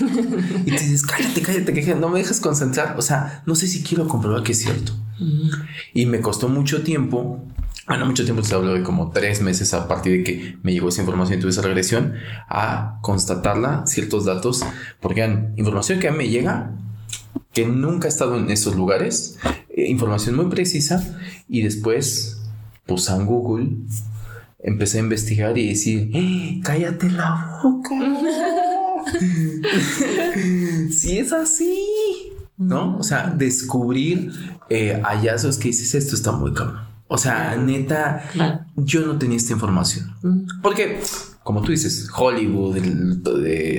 y te dices, cállate, cállate, que no me dejas concentrar. O sea, no sé si quiero comprobar que es cierto. Mm. Y me costó mucho tiempo bueno, mucho tiempo, te hablo de como tres meses a partir de que me llegó esa información y tuve esa regresión, a constatarla, ciertos datos, porque hay información que a mí me llega, que nunca he estado en esos lugares, eh, información muy precisa, y después puse en Google, empecé a investigar y decir, ¡Eh, cállate la boca. si es así, ¿no? O sea, descubrir eh, hallazgos que dices, esto está muy cabrón. O sea, neta, yo no tenía esta información. Porque, como tú dices, Hollywood,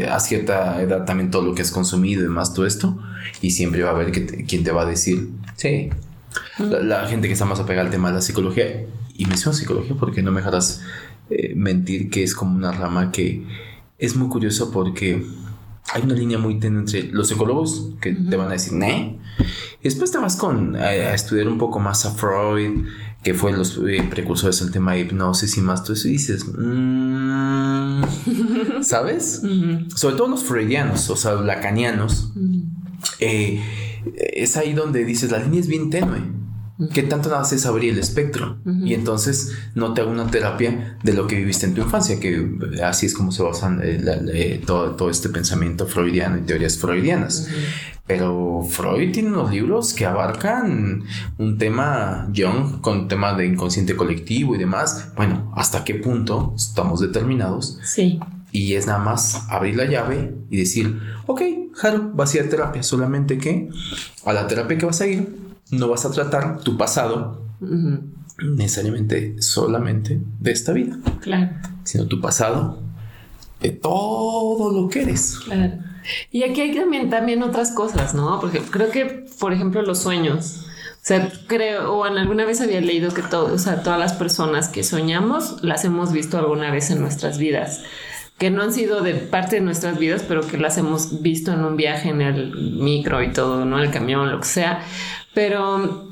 a cierta edad también todo lo que has consumido y más todo esto, y siempre va a haber que quien te va a decir, sí, la, gente que está más apegada al tema de la psicología, y menciono psicología porque no me dejarás eh, mentir que es como una rama que es muy curiosa porque hay una línea muy tenue entre los psicólogos que te van a decir, ¿ne? Y después te vas con, a, estudiar un poco más a Freud, que fue los eh, precursores del tema de hipnosis y más todo eso, dices, mm", ¿sabes? Sobre todo los freudianos, o sea, lacanianos, eh, es ahí donde dices, la línea es bien tenue. ¿Qué tanto haces abrir el espectro? Y entonces no te hago una terapia de lo que viviste en tu infancia, que así es como se basa eh, todo, todo, este pensamiento freudiano y teorías freudianas. Pero Freud tiene unos libros que abarcan un tema young con tema de inconsciente colectivo y demás. Bueno, ¿hasta qué punto estamos determinados? Sí. Y es nada más abrir la llave y decir, ok, Jaro, vas a ir a terapia, solamente que a la terapia que vas a ir no vas a tratar tu pasado necesariamente solamente de esta vida. Claro. Sino tu pasado de todo lo que eres. Claro. Y aquí hay también, también otras cosas, ¿no? Porque creo que, por ejemplo, los sueños. O sea, creo, o en alguna vez había leído que todo, o sea, todas las personas que soñamos las hemos visto alguna vez en nuestras vidas que no han sido de parte de nuestras vidas, pero que las hemos visto en un viaje en el micro y todo, ¿no? El camión, lo que sea. Pero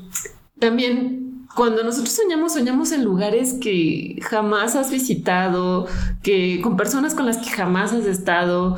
también cuando nosotros soñamos, soñamos en lugares que jamás has visitado, que con personas con las que jamás has estado,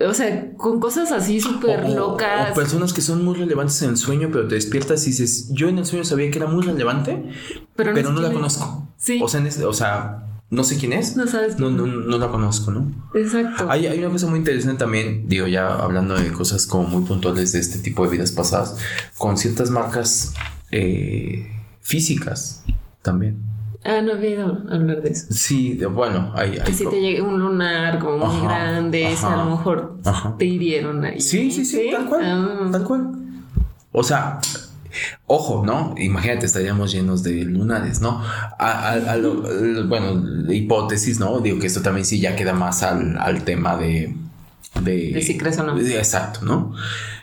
o sea, con cosas así súper locas. O personas que son muy relevantes en el sueño, pero te despiertas y dices, yo en el sueño sabía que era muy relevante, pero no, la conozco. Sí. O sea, o sea, no sé quién es. No sabes. No, no, no la conozco, ¿no? Exacto. Hay, hay, una cosa muy interesante también, digo, ya hablando de cosas como muy puntuales de este tipo de vidas pasadas, con ciertas marcas eh, físicas también. Ah, no he oído hablar de eso. Sí, bueno, hay... hay si te llega un lunar como muy grande, a lo mejor te hirieron ahí. Sí, sí, sí, tal cual, ah. tal cual. O sea, Ojo, ¿no? Imagínate, estaríamos llenos de lunares, ¿no? A, bueno, hipótesis, ¿no? Digo que esto también sí ya queda más al, tema de... De, si crees o no. exacto, ¿no?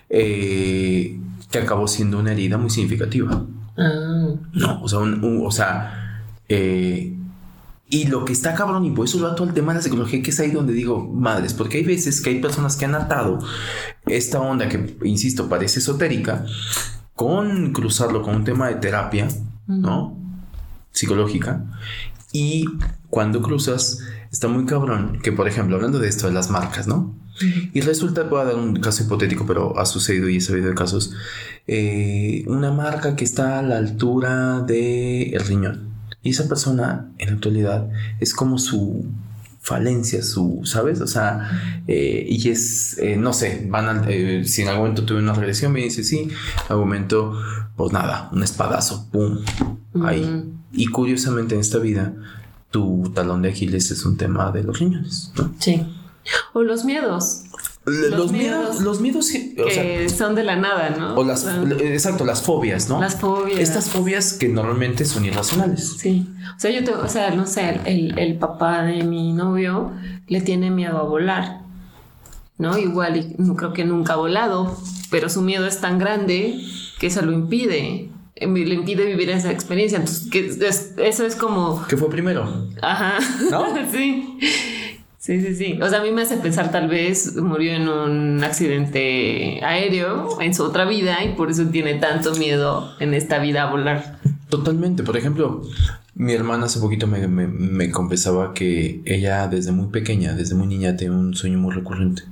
Eh, que acabó siendo una herida muy significativa. Ah, No, o sea, un- un- o sea, eh, y lo que está cabrón, y por eso lo ato al tema de la psicología, que es ahí donde digo, madres, porque hay veces que hay personas que han atado esta onda que, insisto, parece esotérica, con cruzarlo con un tema de terapia, ¿no? Psicológica. Y cuando cruzas, está muy cabrón que, por ejemplo, hablando de esto de las marcas, ¿no? Y resulta, voy a dar un caso hipotético, pero ha sucedido y he sabido de casos, eh, una marca que está a la altura del riñón. Y esa persona, en la actualidad, es como su falencia, su, ¿sabes? O sea, eh, y es, eh, no sé, van al- eh, si en algún momento tuve una regresión, me dice sí, en algún momento, pues nada, un espadazo, pum, ahí. Y curiosamente en esta vida, tu talón de Aquiles es un tema de los riñones, ¿no? sí. O los miedos, Los, miedos, miedos los miedos, sí, o sea, que son de la nada, ¿no? o las, sea, exacto, las fobias, ¿no? las fobias. Estas fobias que normalmente son irracionales. Sí. O sea, yo te, o sea, no sé, el, el papá de mi novio le tiene miedo a volar. ¿No? Igual y no creo que nunca ha volado, pero su miedo es tan grande que eso lo impide. eh, Le impide vivir esa experiencia. Entonces, que es- eso es como. ¿Qué fue primero? Ajá. ¿No? sí. Sí, sí, sí. O sea, a mí me hace pensar, tal vez murió en un accidente aéreo en su otra vida y por eso tiene tanto miedo en esta vida a volar. Totalmente. Por ejemplo, mi hermana hace poquito me, me- me confesaba que ella desde muy pequeña, desde muy niña, tenía un sueño muy recurrente.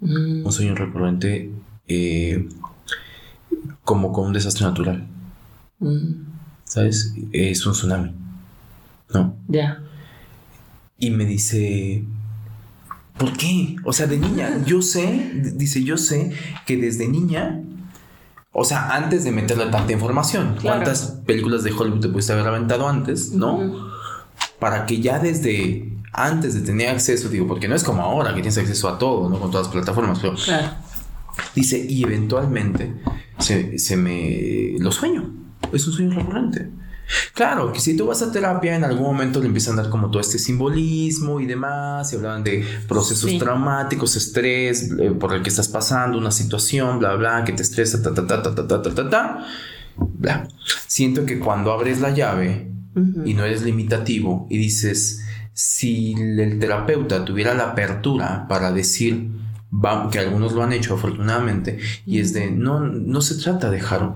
Mm, Un sueño recurrente eh, como con un desastre natural. mm, ¿Sabes? Es un tsunami. ¿No? ya. Y me dice, ¿por qué? O sea, de niña, yo sé, dice, yo sé que desde niña, o sea, antes de meterle tanta información, Claro. ¿cuántas películas de Hollywood te pudiste haber aventado antes, no? Para que ya desde antes de tener acceso, digo, porque no es como ahora que tienes acceso a todo, ¿no? Con todas las plataformas, pero Claro. dice, y eventualmente se, se me lo sueño, es un sueño recurrente. Claro, que si tú vas a terapia, en algún momento le empiezan a dar como todo este simbolismo y demás, y hablaban de procesos Sí. traumáticos, estrés eh, por el que estás pasando, una situación, bla, bla, que te estresa, ta, ta, ta, ta, ta, ta, ta, ta, ta, bla. Siento que cuando abres la llave Ujú. y no eres limitativo y dices, si el terapeuta tuviera la apertura para decir, va- que algunos lo han hecho afortunadamente, y es de, no, no se trata de Haru,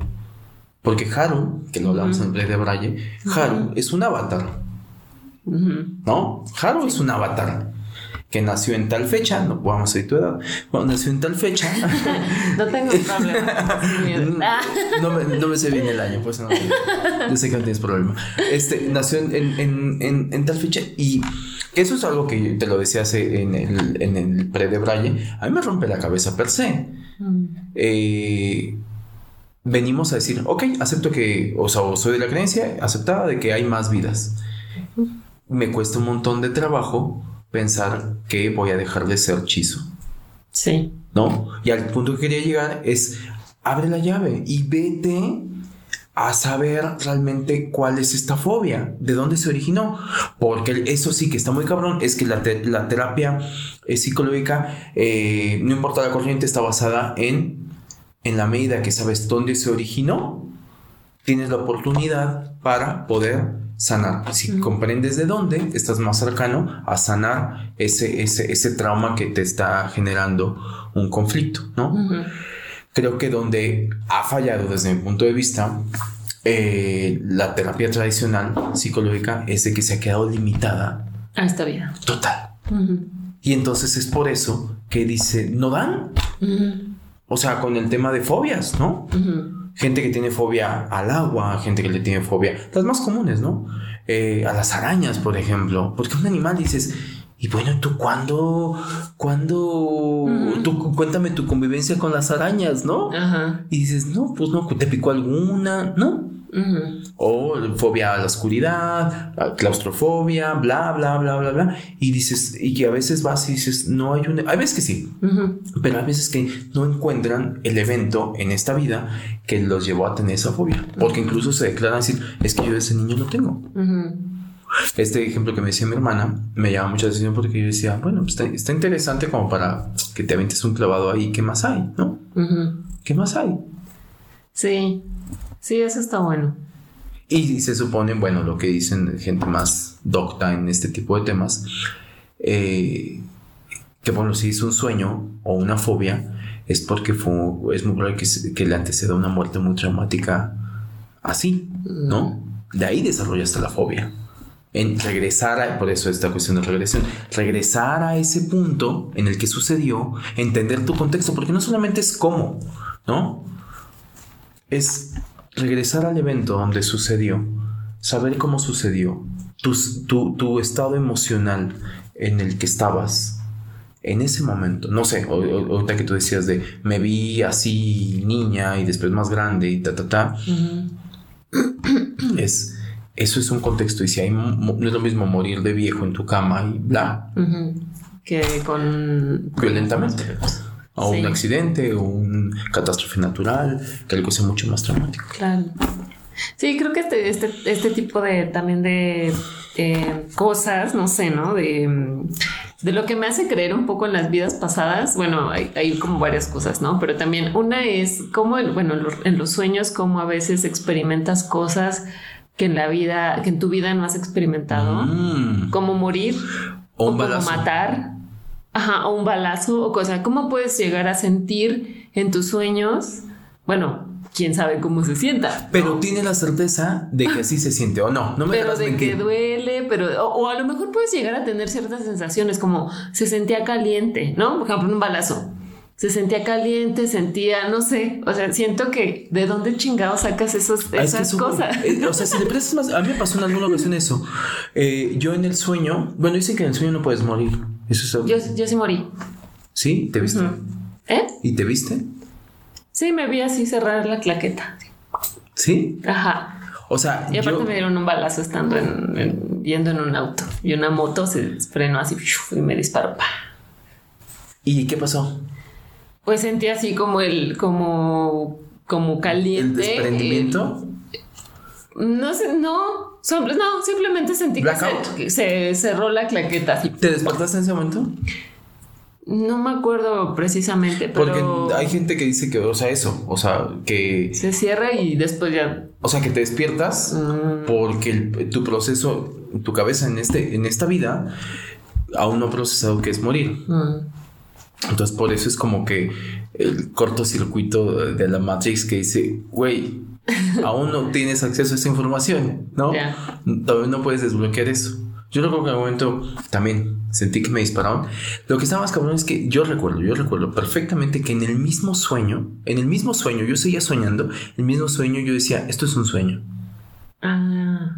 porque Haru, que lo hablamos Ujú. en Play de Braille, Haru es un avatar. ¿no? Haru es un avatar. Que nació en tal fecha, no vamos a decir tu edad, bueno, nació en tal fecha. No tengo problema. No me, no me sé bien el año, pues no. Yo sé que no tienes problema. Este, nació en, en, en, en- en tal fecha y eso es algo que te lo decía hace en el, en el pre de Braille. A mí me rompe la cabeza per se. Mm. Eh, venimos a decir, ok, acepto que, o sea, soy de la creencia aceptada de que hay más vidas. Me cuesta un montón de trabajo pensar que voy a dejar de ser chizo. Sí. ¿no? Y al punto que quería llegar es, abre la llave y vete a saber realmente cuál es esta fobia, de dónde se originó, porque eso sí que está muy cabrón, es que la, te- la terapia eh, psicológica, eh, no importa la corriente, está basada en, en la medida que sabes dónde se originó, tienes la oportunidad para poder sanar. Si comprendes de dónde, estás más cercano a sanar ese, ese, ese trauma que te está generando un conflicto, ¿no? Creo que donde ha fallado desde mi punto de vista eh, la terapia tradicional psicológica es de que se ha quedado limitada A esta vida. total. Y entonces es por eso que dice, no dan. O sea, con el tema de fobias, ¿no? Gente que tiene fobia al agua, gente que le tiene fobia, las más comunes, ¿no? Eh, a las arañas, por ejemplo. Porque un animal dices, y bueno, ¿tú cuándo, cuándo, tú cuéntame tu convivencia con las arañas, ¿no? Ajá. Y dices, no, pues no, ¿te picó alguna? ¿No? O fobia a la oscuridad, claustrofobia, bla, bla, bla, bla, bla. Y dices, y que a veces vas y dices, no hay una... Hay veces que sí, pero hay veces que no encuentran el evento en esta vida que los llevó a tener esa fobia. Porque incluso se declaran decir, es que yo desde niño lo tengo. Este ejemplo que me decía mi hermana me llama mucha atención porque yo decía, bueno, pues está, está interesante como para que te aventes un clavado ahí, ¿qué más hay? ¿No? ¿Qué más hay? Sí, sí, eso está bueno. Y se supone, bueno, lo que dicen gente más docta en este tipo de temas, eh, que bueno, si es un sueño o una fobia, es porque fue, es muy probable que, que le anteceda una muerte muy traumática así, ¿no? De ahí desarrollaste la fobia. En regresar a, por eso esta cuestión de regresión, regresar a ese punto en el que sucedió, entender tu contexto, porque no solamente es cómo, ¿no? Es regresar al evento donde sucedió, saber cómo sucedió, tu, tu, tu estado emocional en el que estabas, en ese momento, no sé, ahorita que tú decías de me vi así niña y después más grande y ta, ta, ta, es, eso es un contexto y si hay, no es lo mismo morir de viejo en tu cama y bla, que con... Violentamente. O un accidente o un catástrofe natural, que algo sea mucho más traumático. Claro. Sí, creo que este, este, este tipo de también de eh, cosas, no sé, ¿no? De de lo que me hace creer un poco en las vidas pasadas, bueno, hay, como varias cosas, ¿no? Pero también una es cómo, bueno, en los, sueños, cómo a veces experimentas cosas que en la vida, que en tu vida no has experimentado, mm. como morir o, como matar, ajá, o un balazo o cosa. ¿Cómo puedes llegar a sentir en tus sueños? Bueno, quién sabe cómo se sienta. Pero tiene la certeza de que así se siente o no. No me Pero de que duele, pero o, a lo mejor puedes llegar a tener ciertas sensaciones como se sentía caliente, ¿no? Por ejemplo, un balazo. Se sentía caliente, sentía, no sé, o sea, siento que de dónde chingado sacas esos, ah, esas cosas. Eh, o sea, si le prestas más, a mí me pasó en alguna ocasión eso. Eh, yo en el sueño, bueno, dicen que en el sueño no puedes morir. Eso yo, yo sí morí. ¿Sí? ¿Te viste? ¿Eh? ¿Y te viste? Sí, me vi así cerrar la claqueta. ¿Sí? Ajá. O sea, y aparte me dieron un balazo estando en, yendo en un auto y una moto se frenó así y me disparó. ¿Y qué pasó? Pues sentí así como el, como, como caliente. ¿El desprendimiento? No sé, no, no, simplemente sentí que se, cerró la claqueta. ¿Te despertaste en ese momento? No me acuerdo precisamente, pero... Porque hay gente que dice que, o sea, eso, o sea, que... Se cierra y después ya... O sea, que te despiertas mm. porque tu proceso, tu cabeza en, este, en esta vida aún no ha procesado que es morir. Mm. Entonces, por eso es como que el cortocircuito de la Matrix que dice, güey, aún no tienes acceso a esa información, ¿no? Todavía no puedes desbloquear eso. Yo recuerdo que en un momento también sentí que me dispararon. Lo que estaba más cabrón es que yo recuerdo, yo recuerdo perfectamente que en el mismo sueño, en el mismo sueño, yo seguía soñando, en el mismo sueño yo decía, esto es un sueño. Ah.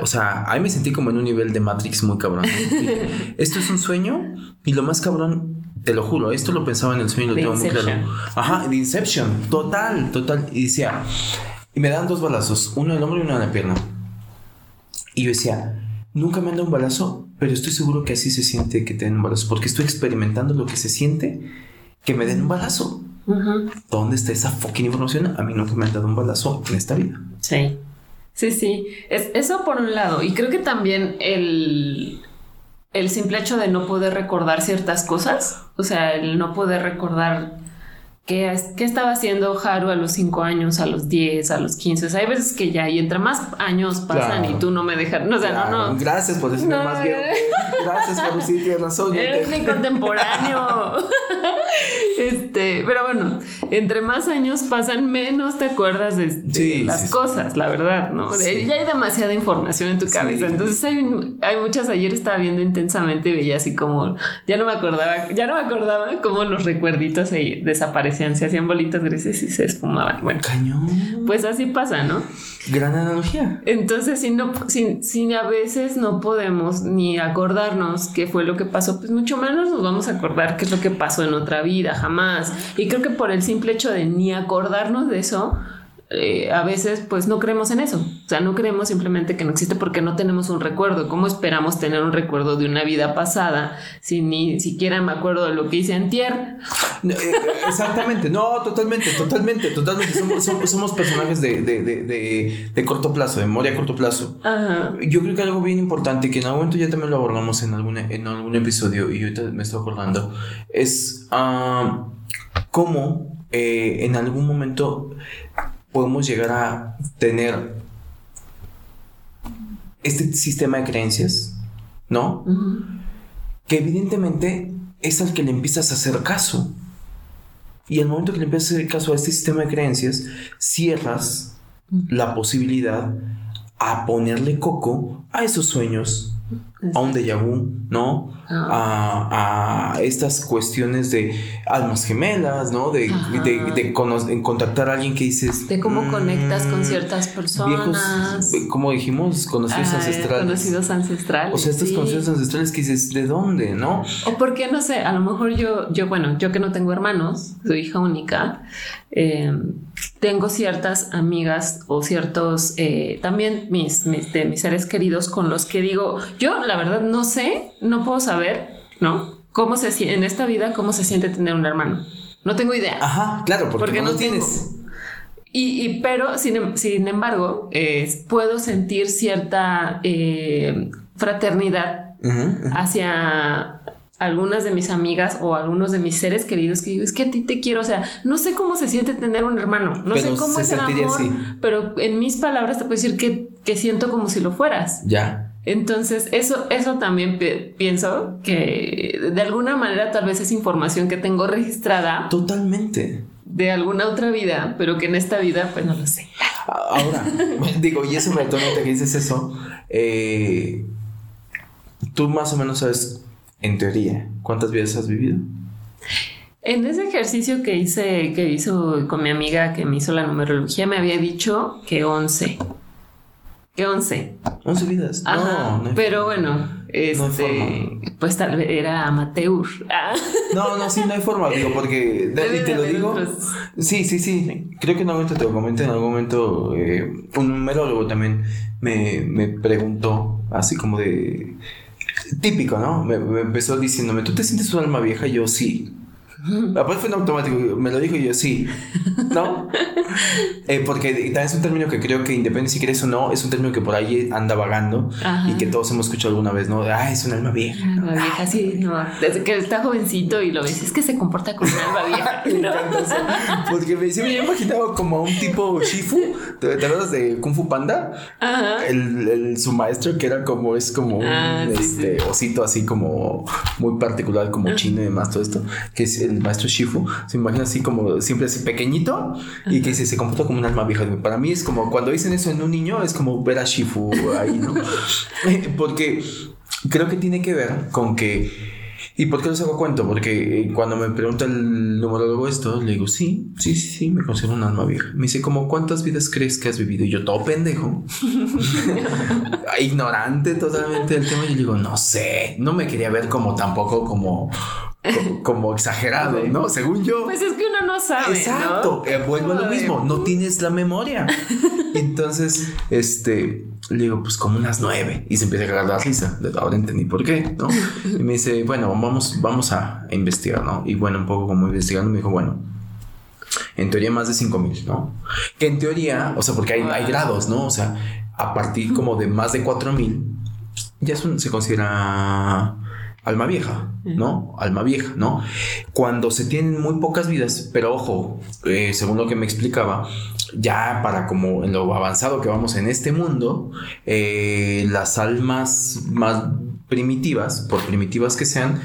O sea, ahí me sentí como en un nivel de Matrix muy cabrón. esto es un sueño y lo más cabrón, te lo juro, esto lo pensaba en el sueño lo tengo muy claro. Ajá, de Inception, total, total. Y decía, y me dan dos balazos, uno en el hombro y uno en la pierna. Y yo decía, Nunca me han dado un balazo, pero estoy seguro que así se siente que te den un balazo, porque estoy experimentando lo que se siente que me den un balazo. ¿Dónde está esa fucking información? A mí nunca me han dado un balazo en esta vida. Sí. Sí, sí. Es, eso por un lado. Y creo que también el, el simple hecho de no poder recordar ciertas cosas, o sea, el no poder recordar ¿Qué, estaba haciendo Haru a los 5 años, a los 10, a los 15? hay veces que ya, y entre más años pasan y tú no me dejas. No, o sea, no, no. Gracias por decirme más bien. Gracias, Haru, sí, tienes razón. Eres mi contemporáneo. este, pero bueno, entre más años pasan, menos te acuerdas de, las cosas, la verdad, ¿no? ya hay demasiada información en tu cabeza. Entonces hay, hay muchas. Ayer estaba viendo intensamente y veía así como. Ya no me acordaba, ya no me acordaba cómo los recuerditos ahí desaparecen se hacían bolitas grises y se esfumaban. Bueno, cañón. Pues así pasa, ¿no? Gran analogía. Entonces, si no, si, a veces no podemos ni acordarnos qué fue lo que pasó, pues mucho menos nos vamos a acordar qué es lo que pasó en otra vida, jamás. Y creo que por el simple hecho de ni acordarnos de eso, eh, a veces pues no creemos en eso. O sea, no creemos simplemente que no existe porque no tenemos un recuerdo. ¿Cómo esperamos tener un recuerdo de una vida pasada si ni siquiera me acuerdo de lo que hice en tier? Eh, exactamente, no, totalmente, totalmente, totalmente. Somos, personajes de, corto plazo, de memoria a corto plazo. Yo creo que algo bien importante, que en algún momento ya también lo abordamos en algún, en algún episodio y ahorita me estoy acordando, es ah, cómo eh, en algún momento podemos llegar a tener este sistema de creencias, ¿no? Que evidentemente es al que le empiezas a hacer caso. Y al momento que le empiezas a hacer caso a este sistema de creencias, cierras la posibilidad a ponerle coco a esos sueños, a un déjà vu, ¿no? Ah. A, estas cuestiones de almas gemelas, ¿no? De, de, contactar a alguien que dices... De cómo conectas con mm, ciertas personas. Viejos, como dijimos, conocidos ancestrales. Conocidos ancestrales. O sea, estos conocidos ancestrales que dices, ¿de dónde, no? O porque, no sé, a lo mejor yo, yo bueno, yo que no tengo hermanos, soy hija única, eh, tengo ciertas amigas o ciertos, eh, también mis, mis, de mis seres queridos con los que digo, yo la verdad no sé, no puedo saber, ¿no? Cómo se siente en esta vida, cómo se siente tener un hermano. No tengo idea. Ajá, claro, porque, no, tienes. Y, pero, sin, em, sin embargo, puedo sentir cierta eh, fraternidad hacia algunas de mis amigas o algunos de mis seres queridos que digo, es que a ti te quiero, o sea, no sé cómo se siente tener un hermano, no sé cómo es el amor, pero en mis palabras te puedo decir que, que siento como si lo fueras. Ya. Entonces, eso, eso también pienso que de alguna manera tal vez es información que tengo registrada. Totalmente. De alguna otra vida, pero que en esta vida, pues no lo sé. Ahora, digo, y eso me que dices eso. Eh, tú más o menos sabes, en teoría, ¿cuántas vidas has vivido? En ese ejercicio que hice, que hizo con mi amiga que me hizo la numerología, me había dicho que 11. ¿Qué 11? 11 vidas. Ajá, no, pero bueno, este, pues tal vez era amateur. Ah. No, no, sí, no hay forma, digo, porque, y te lo digo, sí, sí, sí, creo que en algún momento te lo comenté, en algún momento eh, un numerólogo también me, me preguntó, así como de, típico, ¿no? Me, me, empezó diciéndome, ¿tú te sientes un alma vieja? yo sí. Aparte fue en automático, me lo dijo y yo sí, ¿no? Eh, porque es un término que creo que independientemente si quieres o no, es un término que por ahí anda vagando y que todos hemos escuchado alguna vez, ¿no? Ah, es un alma vieja. Alma vieja, sí, no. Desde que está jovencito y lo ves, es que se comporta como un alma vieja. ¿no? porque me, siempre me imaginaba como a un tipo Shifu, ¿te, acuerdas de Kung Fu Panda? Ajá. El, el, su maestro que era como, es como un ah, este, osito así como muy particular, como chino y demás, todo esto, que es el el maestro Shifu, se imagina así como siempre así pequeñito y que se, se comporta como un alma vieja. Para mí es como cuando dicen eso en un niño, es como ver a Shifu ahí, ¿no? Porque creo que tiene que ver con que ¿Y por qué les hago cuento? Porque cuando me pregunta el numerólogo esto, le digo, sí, sí, sí, sí, me considero un alma vieja. Me dice, como, ¿cuántas vidas crees que has vivido? Y yo, todo pendejo. Ignorante totalmente del tema. Y yo digo, no sé, no me quería ver como tampoco como como, exagerado, ¿no? Según yo. Pues es que uno no sabe. Exacto. Eh, vuelvo a lo mismo. No tienes la memoria. entonces, este, le digo, pues como unas nueve. Y se empieza a cagar la risa. Ahora entendí por qué, ¿no? Y me dice, bueno, vamos, vamos a investigar, ¿no? Y bueno, un poco como investigando, me dijo, bueno, en teoría más de cinco mil, ¿no? Que en teoría, o sea, porque hay, hay grados, ¿no? O sea, a partir como de más de cuatro mil, ya se considera alma vieja, ¿no? Alma vieja, ¿no? Cuando se tienen muy pocas vidas, pero ojo, eh, según lo que me explicaba, ya para como en lo avanzado que vamos en este mundo, eh, las almas más primitivas, por primitivas que sean,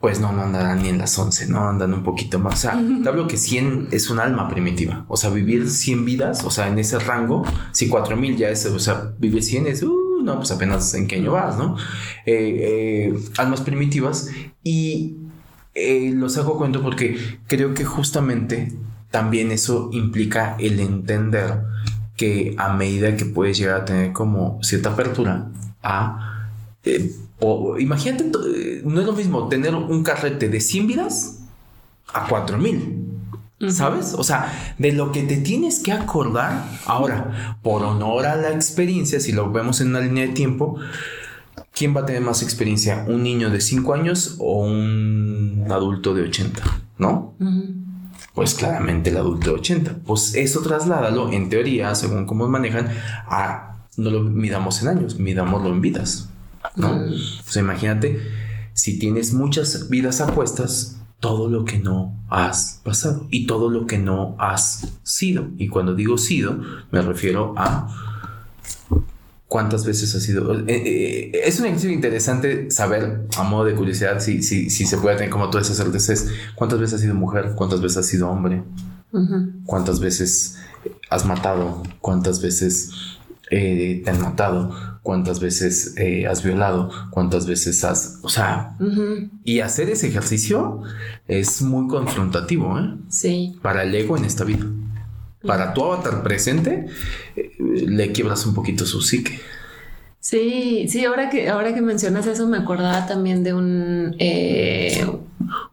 pues no, no andarán ni en las 11, no andan un poquito más. O sea, te hablo que 100 es un alma primitiva. O sea, vivir 100 vidas, o sea, en ese rango, si 4000 ya es, o sea, vivir 100 es, uh, no, pues apenas en qué año vas, ¿no? Eh, eh, almas primitivas y eh, los hago cuento porque creo que justamente también eso implica el entender que a medida que puedes llegar a tener como cierta apertura a... o, imagínate, no es lo mismo tener un carrete de 100 vidas a 4000. ¿Sabes? O sea, de lo que te tienes que acordar ahora, por honor a la experiencia, si lo vemos en una línea de tiempo, ¿quién va a tener más experiencia? ¿Un niño de 5 años o un adulto de 80? ¿No? Pues claramente el adulto de 80. Pues eso trasládalo, en teoría, según cómo manejan, a no lo midamos en años, midámoslo en vidas. ¿no? O sea, imagínate, si tienes muchas vidas apuestas, todo lo que no has pasado y todo lo que no has sido. Y cuando digo sido, me refiero a cuántas veces has sido. Eh, eh, es un ejercicio interesante saber, a modo de curiosidad, si, si, si se puede tener como todas esas certezas, cuántas veces has sido mujer, cuántas veces has sido hombre, cuántas veces has matado, cuántas veces eh, te han matado, cuántas veces has violado, cuántas veces has, o sea, y hacer ese ejercicio es muy confrontativo, ¿eh? Sí. Para el ego en esta vida. Para tu avatar presente, eh, le quiebras un poquito su psique. Sí, sí, ahora que, ahora que mencionas eso me acordaba también de un, eh,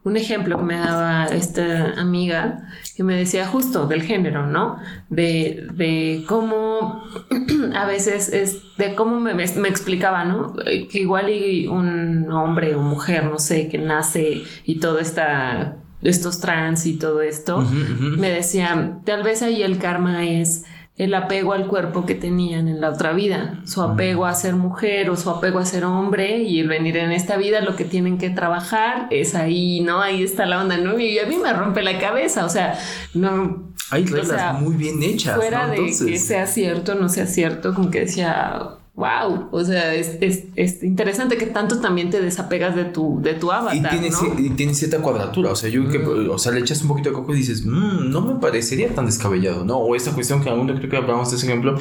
un ejemplo que me daba esta amiga que me decía justo del género, ¿no? De, de cómo a veces es, de cómo me, me, explicaba, ¿no? Que igual y un hombre o mujer, no sé, que nace y todo esta, estos trans y todo esto, me decía, tal vez ahí el karma es el apego al cuerpo que tenían en la otra vida, su apego a ser mujer o su apego a ser hombre y el venir en esta vida, lo que tienen que trabajar es ahí, ¿no? Ahí está la onda, ¿no? Y a mí me rompe la cabeza, o sea, no... Hay reglas muy bien hechas. Fuera de que sea cierto no sea cierto, como que decía, wow, o sea, es, es, interesante que tanto también te desapegas de tu, de tu avatar. Y tiene, ¿no? tiene cierta cuadratura, o sea, yo que, o sea, le echas un poquito de coco y dices, mmm, no me parecería tan descabellado, ¿no? O esta cuestión que aún creo que hablamos de ese ejemplo,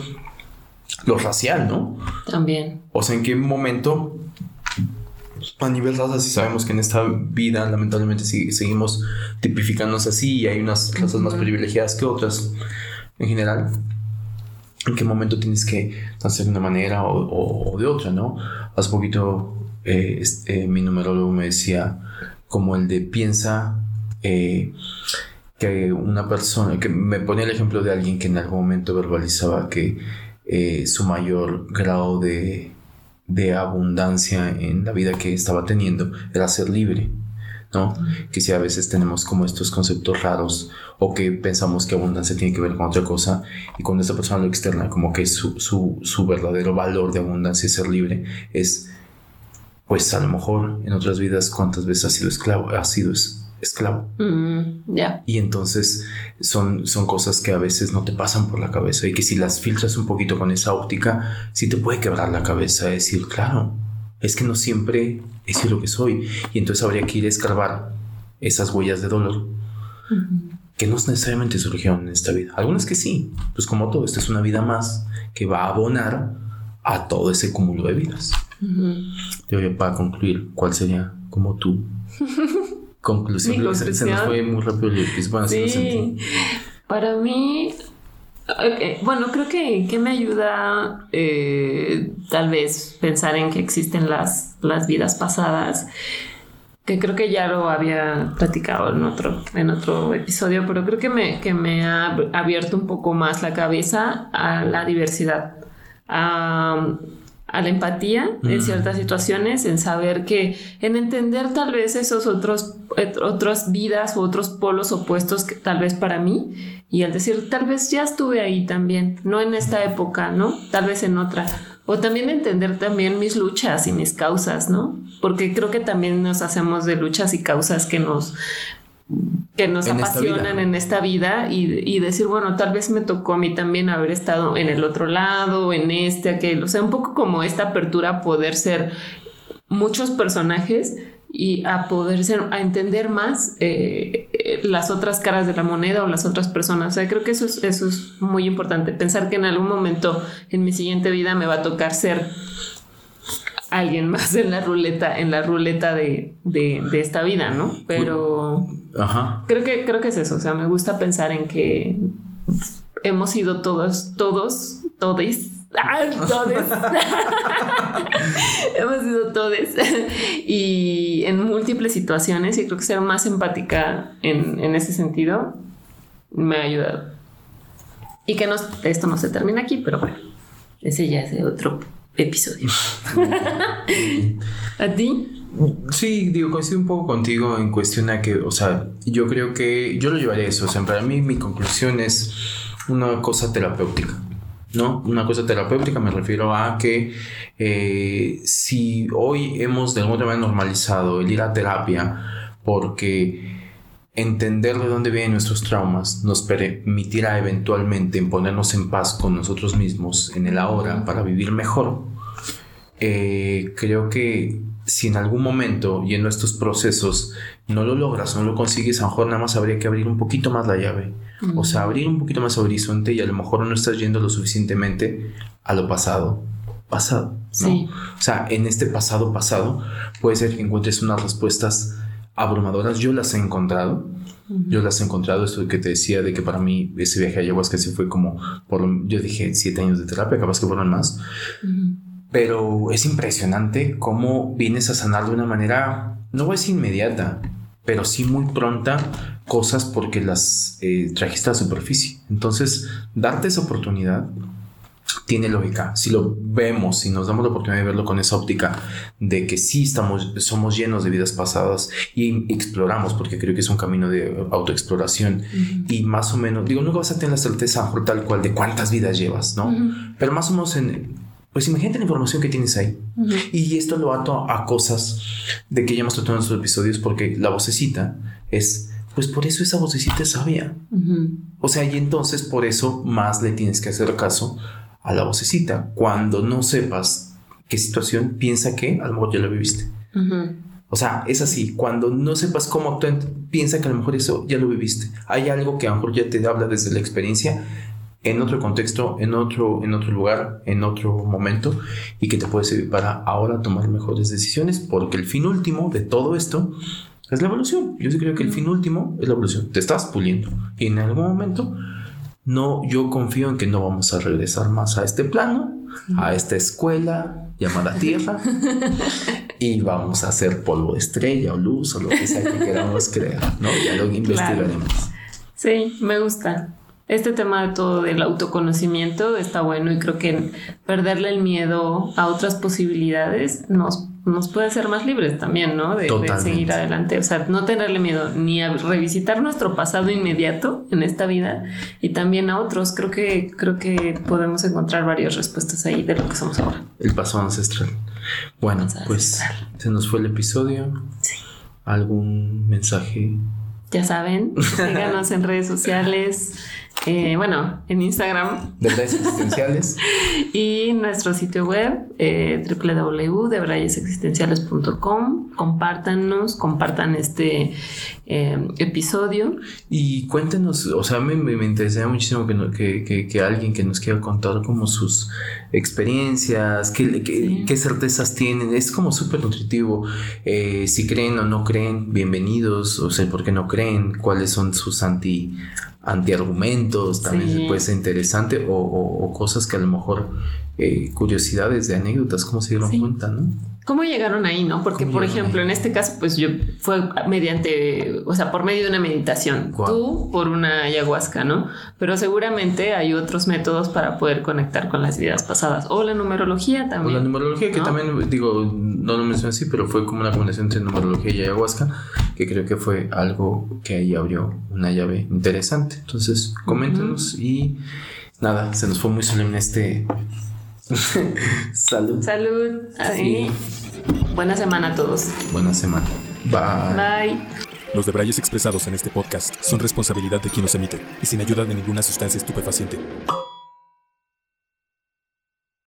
lo racial, ¿no? También. O sea, en qué momento a nivel raza, si sabemos que en esta vida lamentablemente seguimos tipificándonos así y hay unas razas más privilegiadas que otras en general en qué momento tienes que hacer de una manera o, de otra, ¿no? Hace poquito eh, este, mi numerólogo me decía como el de piensa eh, que una persona, que me ponía el ejemplo de alguien que en algún momento verbalizaba que eh, su mayor grado de, de abundancia en la vida que estaba teniendo era ser libre. ¿No? Que si a veces tenemos como estos conceptos raros o que pensamos que abundancia tiene que ver con otra cosa y cuando esta persona lo externa como que su, su, verdadero valor de abundancia y ser libre es pues a lo mejor en otras vidas cuántas veces ha sido esclavo, ha sido esclavo. Mm, ya. Y entonces son, son cosas que a veces no te pasan por la cabeza y que si las filtras un poquito con esa óptica, sí te puede quebrar la cabeza, decir, claro, es que no siempre he sido lo que soy. Y entonces habría que ir a escarbar esas huellas de dolor que no necesariamente surgieron en esta vida. Algunas que sí, pues como todo, esta es una vida más que va a abonar a todo ese cúmulo de vidas. Uh para concluir, ¿cuál sería como tu conclusión? Se, nos fue muy rápido sí. Para mí, bueno, creo que, que me ayuda eh, tal vez pensar en que existen las, las vidas pasadas, que creo que ya lo había platicado en otro, en otro episodio, pero creo que me, que me ha abierto un poco más la cabeza a la diversidad, a la empatía en ciertas situaciones, en saber que, en entender tal vez esos otros, otras vidas u otros polos opuestos que tal vez para mí y al decir, tal vez ya estuve ahí también, no en esta época, ¿no? Tal vez en otra. O también entender también mis luchas y mis causas, ¿no? Porque creo que también nos hacemos de luchas y causas que nos que nos apasionan en esta vida y, y, decir, bueno, tal vez me tocó a mí también haber estado en el otro lado, en este, aquel, o sea, un poco como esta apertura a poder ser muchos personajes y a poder ser, a entender más eh, eh, las otras caras de la moneda o las otras personas. O sea, creo que eso es, eso es muy importante. Pensar que en algún momento en mi siguiente vida me va a tocar ser alguien más en la ruleta, en la ruleta de, de, esta vida, ¿no? Pero creo que creo que es eso. O sea, me gusta pensar en que hemos sido todos, todos, todos todos. Hemos sido todos. y en múltiples situaciones, y creo que ser más empática en, en ese sentido me ha ayudado. Y que no, esto no se termina aquí, pero bueno, ese ya es otro episodio. ¿A ti? Sí, digo, coincido un poco contigo en cuestión a que, o sea, yo creo que yo lo llevaré eso. O sea, para mí mi conclusión es una cosa terapéutica. ¿no? Una cosa terapéutica me refiero a que eh, si hoy hemos de alguna manera normalizado el ir a terapia porque entender de dónde vienen nuestros traumas nos permitirá eventualmente ponernos en paz con nosotros mismos en el ahora para vivir mejor. Eh, creo que si en algún momento y en estos procesos no lo logras, no lo consigues, a lo mejor nada más habría que abrir un poquito más la llave. O sea, abrir un poquito más el horizonte y a lo mejor no estás yendo lo suficientemente a lo pasado. Pasado. Sí. O sea, en este pasado pasado puede ser que encuentres unas respuestas abrumadoras. Yo las he encontrado. Yo las he encontrado. Esto que te decía de que para mí ese viaje a ayahuasca se fue como por, yo dije, siete años de terapia, capaz que fueron más. Pero es impresionante cómo vienes a sanar de una manera, no es inmediata, pero sí muy pronta cosas porque las eh, trajiste a la superficie. Entonces, darte esa oportunidad tiene lógica. Si lo vemos, si nos damos la oportunidad de verlo con esa óptica de que sí estamos, somos llenos de vidas pasadas y exploramos, porque creo que es un camino de autoexploración y más o menos, digo, nunca vas a tener la certeza tal cual de cuántas vidas llevas, ¿no? Pero más o menos en, pues imagínate la información que tienes ahí. Y esto lo ato a cosas de que ya hemos tratado en nuestros episodios porque la vocecita es pues por eso esa vocecita es sabia. O sea, y entonces por eso más le tienes que hacer caso a la vocecita. Cuando no sepas qué situación, piensa que a lo mejor ya lo viviste. O sea, es así. Cuando no sepas cómo actuar, piensa que a lo mejor eso ya lo viviste. Hay algo que a lo mejor ya te habla desde la experiencia en otro contexto, en otro, en otro lugar, en otro momento y que te puede servir para ahora tomar mejores decisiones porque el fin último de todo esto es la evolución. Yo sí creo que el fin último es la evolución. Te estás puliendo y en algún momento no, yo confío en que no vamos a regresar más a este plano, a esta escuela llamada Tierra, y vamos a hacer polvo de estrella o luz o lo que sea que queramos crear, ¿no? Ya lo investigaremos. Sí, me gusta. Este tema de todo del autoconocimiento está bueno y creo que perderle el miedo a otras posibilidades nos nos puede hacer más libres también, ¿no? De, seguir adelante. O sea, no tenerle miedo ni a revisitar nuestro pasado inmediato en esta vida y también a otros. Creo que, creo que podemos encontrar varias respuestas ahí de lo que somos ahora. El pasado ancestral. Bueno, pues se nos fue el episodio. Sí. ¿Algún mensaje? Ya saben, síganos en redes sociales. Eh, bueno, en Instagram. Verdades existenciales. y nuestro sitio web, eh, www.debrayesexistenciales.com. Compártanos, compartan este eh, episodio. Y cuéntenos, o sea, me, me, interesaría muchísimo que, que, alguien que nos quiera contar como sus experiencias, qué, qué, certezas tienen. Es como súper nutritivo. Eh, si creen o no creen, bienvenidos. O sea, ¿por qué no creen? ¿Cuáles son sus anti antiargumentos, también puede ser interesante, o, cosas que a lo mejor, eh, curiosidades de anécdotas, cómo se dieron cuenta, ¿no? ¿Cómo llegaron ahí, no? Porque, por ejemplo, en este caso, pues yo fue mediante, o sea, por medio de una meditación. Tú por una ayahuasca, ¿no? Pero seguramente hay otros métodos para poder conectar con las vidas pasadas. O la numerología también. O la numerología, que también, digo, no lo mencioné así, pero fue como una combinación entre numerología y ayahuasca, que creo que fue algo que ahí abrió una llave interesante. Entonces, coméntenos y nada, se nos fue muy solemne este Salud. Salud. Buena semana a todos. Buena semana. Bye. Bye. Los debrayes expresados en este podcast son responsabilidad de quien los emite y sin ayuda de ninguna sustancia estupefaciente.